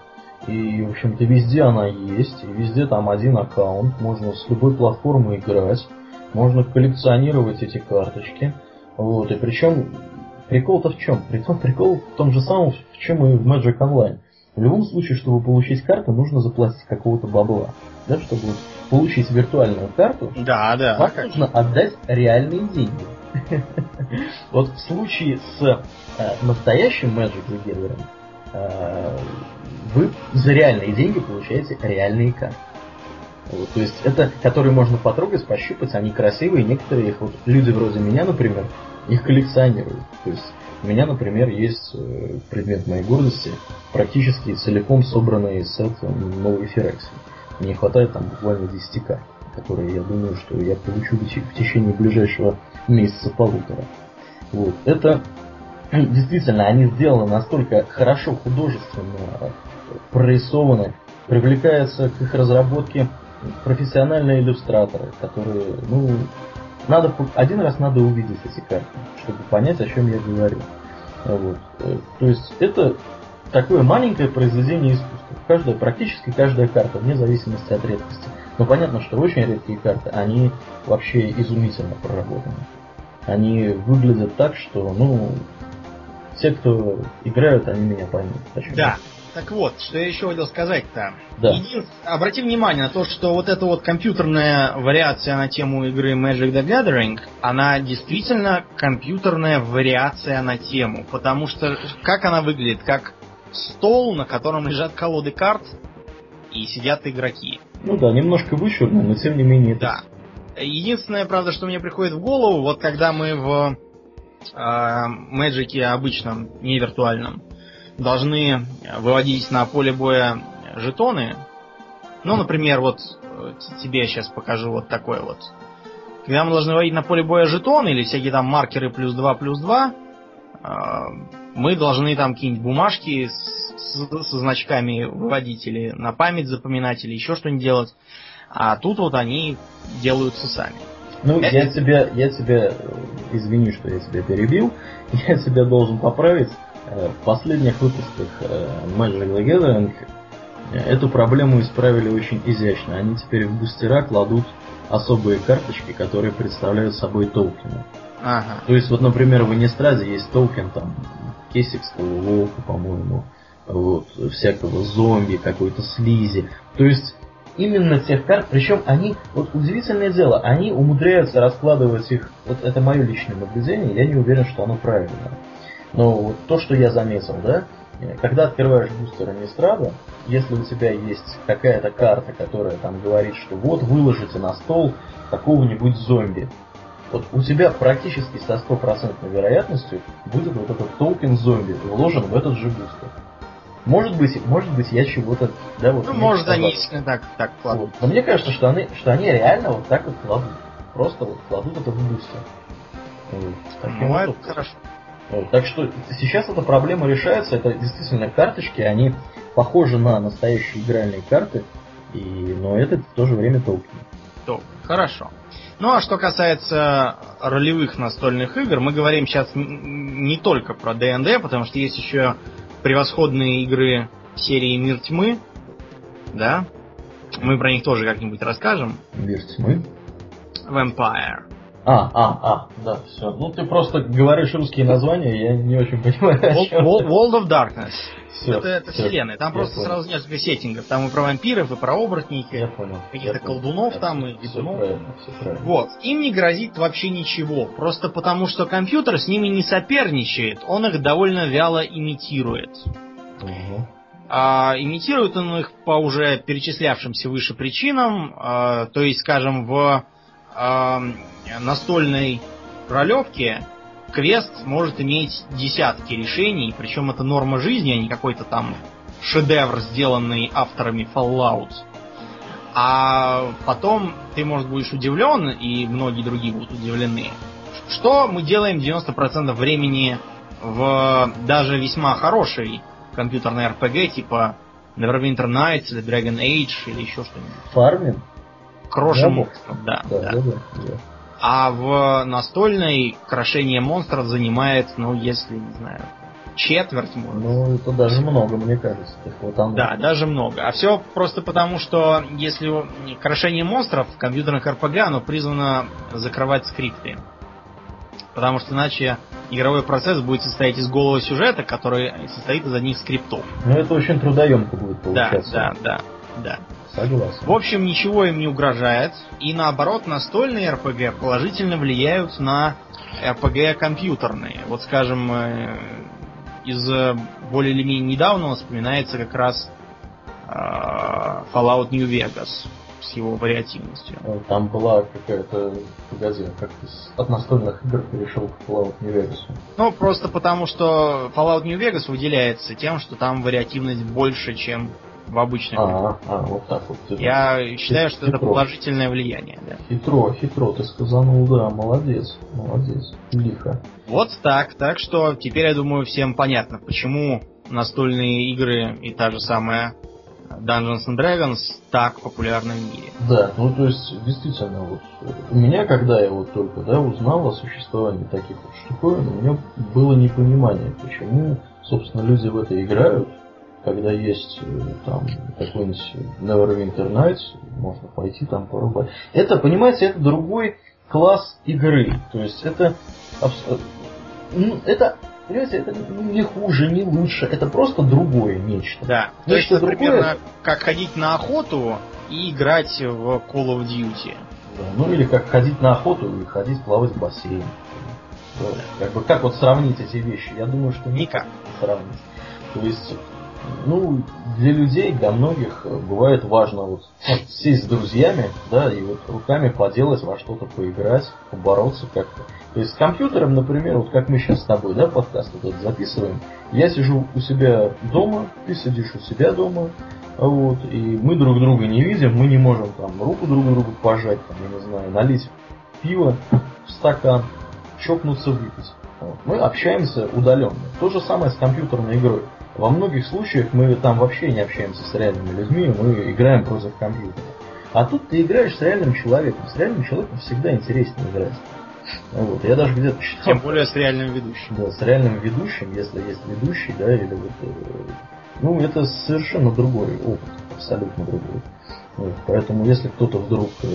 И, в общем-то, везде она есть. И везде там один аккаунт. Можно с любой платформы играть. Можно коллекционировать эти карточки. Вот, и причем прикол-то в чем? Притом прикол в том же самом, в чем и в Magic Online. В любом случае, чтобы получить карту, нужно заплатить какого-то бабла. Да, чтобы получить виртуальную карту, да, да, вам как нужно отдать реальные деньги. Вот в случае с э, настоящим Magic the Gathering э, вы за реальные деньги получаете реальные карты. Вот, то есть это, которые можно потрогать, пощупать, они красивые, некоторые их, вот люди вроде меня, например, их коллекционируют. То есть у меня, например, есть э, предмет моей гордости, практически целиком собранный сет новой Ферекси. Мне не хватает там буквально 10 карт, которые я думаю, что я получу в течение ближайшего месяца-полутора. Вот. Это действительно, они сделаны настолько хорошо художественно прорисованы, привлекаются к их разработке профессиональные иллюстраторы, которые, ну, надо один раз надо увидеть эти карты, чтобы понять, о чем я говорю. Вот. Э, то есть это такое маленькое произведение искусства. Каждая, практически каждая карта, вне зависимости от редкости. Но понятно, что очень редкие карты, они вообще изумительно проработаны. Они выглядят так, что, ну, те, кто играют, они меня поймут. Да, так вот, что я еще хотел сказать-то. Да. Един... Обрати внимание на то, что вот эта вот компьютерная вариация на тему игры Magic the Gathering, она действительно компьютерная вариация на тему. Потому что как она выглядит? Как стол, на котором лежат колоды карт и сидят игроки. Ну да, немножко вычурно, но тем не менее. Да. Единственное, правда, что мне приходит в голову, вот когда мы в э, Magic обычном, не виртуальном, должны выводить на поле боя жетоны. Ну, например, вот э, тебе я сейчас покажу вот такой вот. Когда мы должны выводить на поле боя жетоны или всякие там маркеры плюс 2, плюс 2, э, мы должны там какие-нибудь бумажки с, со значками выводить или на память запоминать или еще что-нибудь делать. А тут вот они делаются сами. Ну, Это... я тебя, я тебя, э, извини, что я тебя перебил, я тебя должен поправить. Э, в последних выпусках э, Magic the Gathering э, эту проблему исправили очень изящно. Они теперь в бустера кладут особые карточки, которые представляют собой токены. Ага. То есть, вот, например, в Инестраде есть токен там Кесикского волка, по-моему, вот, всякого зомби, какой-то слизи. То есть, именно тех карт, причем они, вот удивительное дело, они умудряются раскладывать их, вот это мое личное наблюдение, я не уверен, что оно правильное. Но вот то, что я заметил, да, когда открываешь бустер Иннистрада, если у тебя есть какая-то карта, которая там говорит, что вот выложите на стол какого-нибудь зомби, вот у тебя практически со стопроцентной вероятностью будет вот этот токен зомби вложен в этот же бустер. Может быть, может быть, я чего-то, да, вот. Ну, может, они действительно так, так кладут. Вот. Но мне кажется, что они, что они реально вот так вот кладут. Просто вот кладут это в бустер. Вот. Ну, это хорошо. Так что сейчас эта проблема решается, это действительно карточки, они похоже на настоящие игральные карты, и, но это в то же время токены. То, хорошо. Ну а что касается ролевых настольных игр, мы говорим сейчас не только про ДНД, потому что есть еще превосходные игры серии Мир тьмы, да? Мы про них тоже как-нибудь расскажем. Мир тьмы? Vampire. А, а, а, да, все. Ну ты просто говоришь русские названия, я не очень понимаю. World of Darkness. Все, это, это все. вселенная. Там просто понял. сразу несколько сеттингов. Там и про вампиров, и про оборотники, каких-то колдунов там, и ведунов. Вот. Им не грозит вообще ничего. Просто потому, что компьютер с ними не соперничает. Он их довольно вяло имитирует. Угу. А, имитирует он их по уже перечислявшимся выше причинам. А, то есть, скажем, в а, настольной ролевке квест может иметь десятки решений, причем это норма жизни, а не какой-то там шедевр, сделанный авторами Fallout. А потом ты, может, будешь удивлен, и многие другие будут удивлены. Что мы делаем 90% времени в даже весьма хорошей компьютерной RPG, типа Neverwinter Nights или Dragon Age или еще что-нибудь. Фарминг? Крошим да, да, да. да, да. А в настольной крошение монстров занимает, ну, если, не знаю, четверть, может. Ну, это даже много, мне кажется. Вот там... Да, даже много. А все просто потому, что если крошение монстров в компьютерных РПГ, оно призвано закрывать скрипты. Потому что иначе игровой процесс будет состоять из голого сюжета, который состоит из одних скриптов. Ну, это очень трудоемко будет получаться. Да, да, да, да. Согласен. В общем, ничего им не угрожает. И наоборот, настольные РПГ положительно влияют на РПГ компьютерные. Вот, скажем, э, из э, более или менее недавнего вспоминается как раз э, Fallout New Vegas с его вариативностью. Там была какая-то, погоди, как ты от настольных игр перешел к Fallout New Vegas? Ну, просто потому, что Fallout New Vegas выделяется тем, что там вариативность больше, чем в обычных а, а, вот так вот. Я хитро, считаю, что хитро. это положительное влияние. Да. Хитро, хитро, ты сказанул, да, молодец, молодец, лихо. Вот так, так что теперь, я думаю, всем понятно, почему настольные игры и та же самая Dungeons and Dragons так популярны в мире. Да, ну то есть действительно вот у меня, когда я вот только да, узнал о существовании таких вот штуковин, у меня было непонимание, почему, собственно, люди в это играют, когда есть э, там какой-нибудь Neverwinter Nights, можно пойти там порубать. Это, понимаете, это другой класс игры. То есть это, ну, это Понимаете, это не хуже, не лучше, это просто другое нечто. Да. Нечто То есть, другое... примерно как ходить на охоту и играть в Call of Duty. Да, ну или как ходить на охоту и ходить плавать в бассейн. Да. Как бы как вот сравнить эти вещи? Я думаю, что никак сравнить. То есть ну, для людей, для многих бывает важно вот сесть с друзьями, да, и вот руками поделать во что-то, поиграть, побороться как-то. То есть с компьютером, например, вот как мы сейчас с тобой, да, подкаст вот этот записываем, я сижу у себя дома, ты сидишь у себя дома, вот, и мы друг друга не видим, мы не можем там руку друг другу пожать, там, я не знаю, налить пиво в стакан, чокнуться выпить. Вот. Мы общаемся удаленно. То же самое с компьютерной игрой. Во многих случаях мы там вообще не общаемся с реальными людьми, мы играем против компьютера. А тут ты играешь с реальным человеком. С реальным человеком всегда интереснее играть. Вот. Я даже где-то читал. Тем более с реальным ведущим. Да, с реальным ведущим, если есть ведущий, да, или вот. Э, ну, это совершенно другой опыт, абсолютно другой. Вот. Поэтому, если кто-то вдруг э,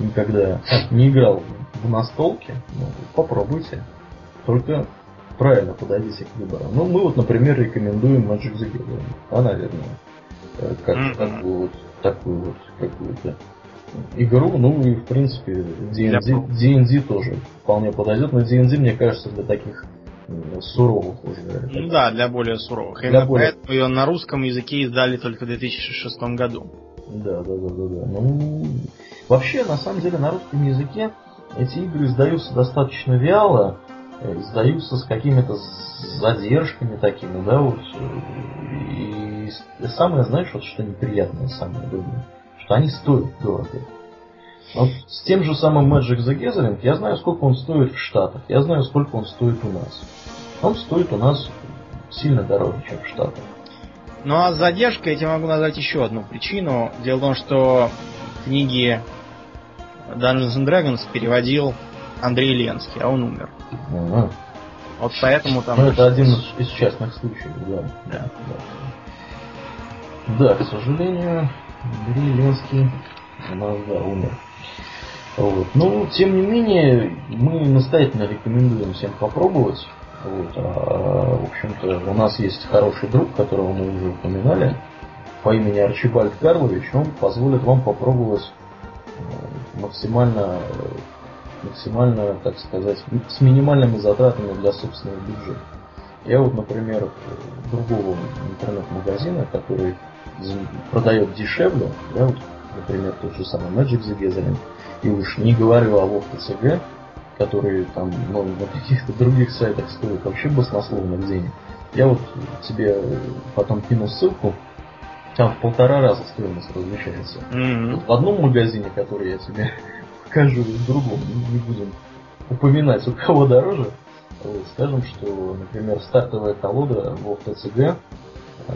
никогда не играл в настолке, ну, попробуйте. Только правильно подойдите к выбору. Ну, мы вот, например, рекомендуем Magic the Gathering. А, наверное, э, как, mm-hmm. как бы вот такую вот какую-то игру. Ну и, в принципе, D&D, D&D тоже вполне подойдет. Но D&D, мне кажется, для таких суровых уже. Ну да, для более суровых. Для Именно более... поэтому ее на русском языке издали только в 2006 году. Да, да, да, да, да. Ну, вообще, на самом деле, на русском языке эти игры издаются достаточно вяло. Э, издаются с какими-то задержками такими, да, вот. И самое, знаешь, вот что неприятное, самое думаю, что они стоят дорого. Вот с тем же самым Magic the Gathering я знаю, сколько он стоит в Штатах, я знаю, сколько он стоит у нас. Он стоит у нас сильно дороже, чем в Штатах. Ну а с задержкой я тебе могу назвать еще одну причину. Дело в том, что книги Dungeons and Dragons переводил Андрей Ленский, а он умер. Ага. Вот поэтому там... Ну, это один из частных случаев, да. Да, да. да к сожалению, Андрей Ленский у нас, да, умер. Вот. Но, тем не менее, мы настоятельно рекомендуем всем попробовать. Вот. А, в общем-то, у нас есть хороший друг, которого мы уже упоминали, по имени Арчибальд Карлович. Он позволит вам попробовать э, максимально, максимально, так сказать, с минимальными затратами для собственного бюджета. Я вот, например, другого интернет-магазина, который продает дешевле, да, вот, например, тот же самый Magic the Gathering, и уж не говорю о WoW которые там ну, на каких-то других сайтах стоят вообще баснословных денег. Я вот тебе потом кину ссылку, там в полтора раза стоимость различается. Mm-hmm. Вот в одном магазине, который я тебе покажу, и в другом, не будем упоминать, у кого дороже, скажем, что, например, стартовая колода в TCG, э,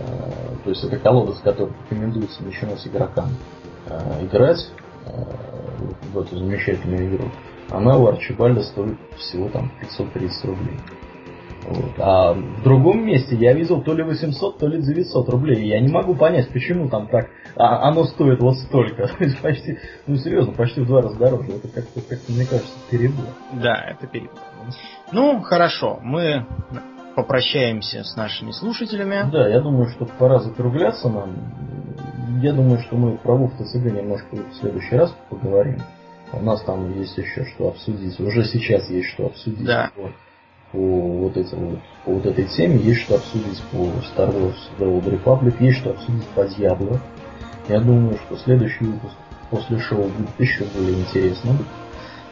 то есть это колода, с которой рекомендуется начинать игрокам э, играть, э, в эту замечательную игру, она у Арчибальда стоит всего там 530 рублей. Вот. А в другом месте я видел то ли 800, то ли 900 рублей. Я не могу понять, почему там так а, оно стоит вот столько. То есть почти, ну серьезно, почти в два раза дороже. Это как-то, как мне кажется, перебор. Да, это перебор. Ну, хорошо, мы попрощаемся с нашими слушателями. Да, я думаю, что пора закругляться нам. Я думаю, что мы про Вов ТСГ немножко в следующий раз поговорим. У нас там есть еще что обсудить. Уже сейчас есть что обсудить. Да. По, по вот этим вот, по вот этой теме есть что обсудить по Star Wars The Old Republic, есть что обсудить по Diablo. Я думаю, что следующий выпуск после шоу будет еще более интересным.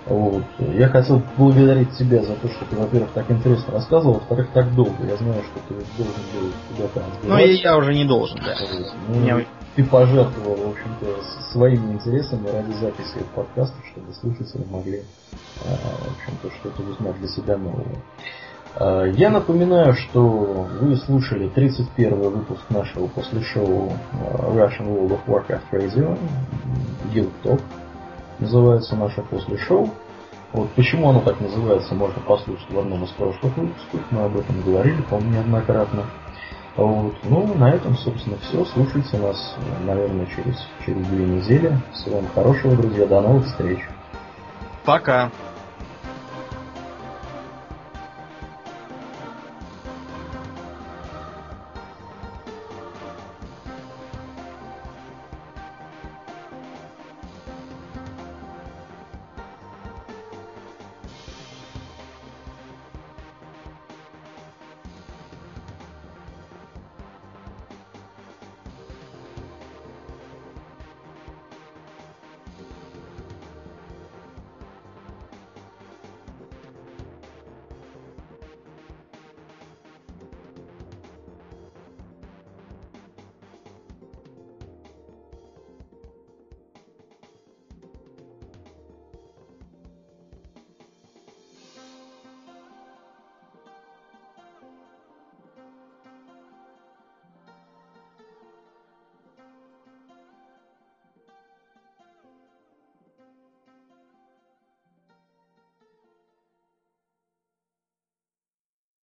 Вот. Я хотел благодарить тебя за то, что ты, во-первых, так интересно рассказывал, во-вторых, так долго. Я знаю, что ты должен был куда-то Ну, и я уже не должен, да. Ну, Меня... Ты пожертвовал, в общем-то, своими интересами ради записи подкаста, чтобы слушатели могли, а, в общем-то, что-то узнать для себя нового. А, я напоминаю, что вы слушали 31 выпуск нашего после шоу а, Russian World of Warcraft Radio, Guild Talk называется наше после шоу. Вот почему оно так называется, можно послушать в одном из прошлых выпусков. Мы об этом говорили, по-моему, неоднократно. Вот. Ну, на этом, собственно, все. Слушайте нас, наверное, через, через две недели. Всего вам хорошего, друзья. До новых встреч. Пока.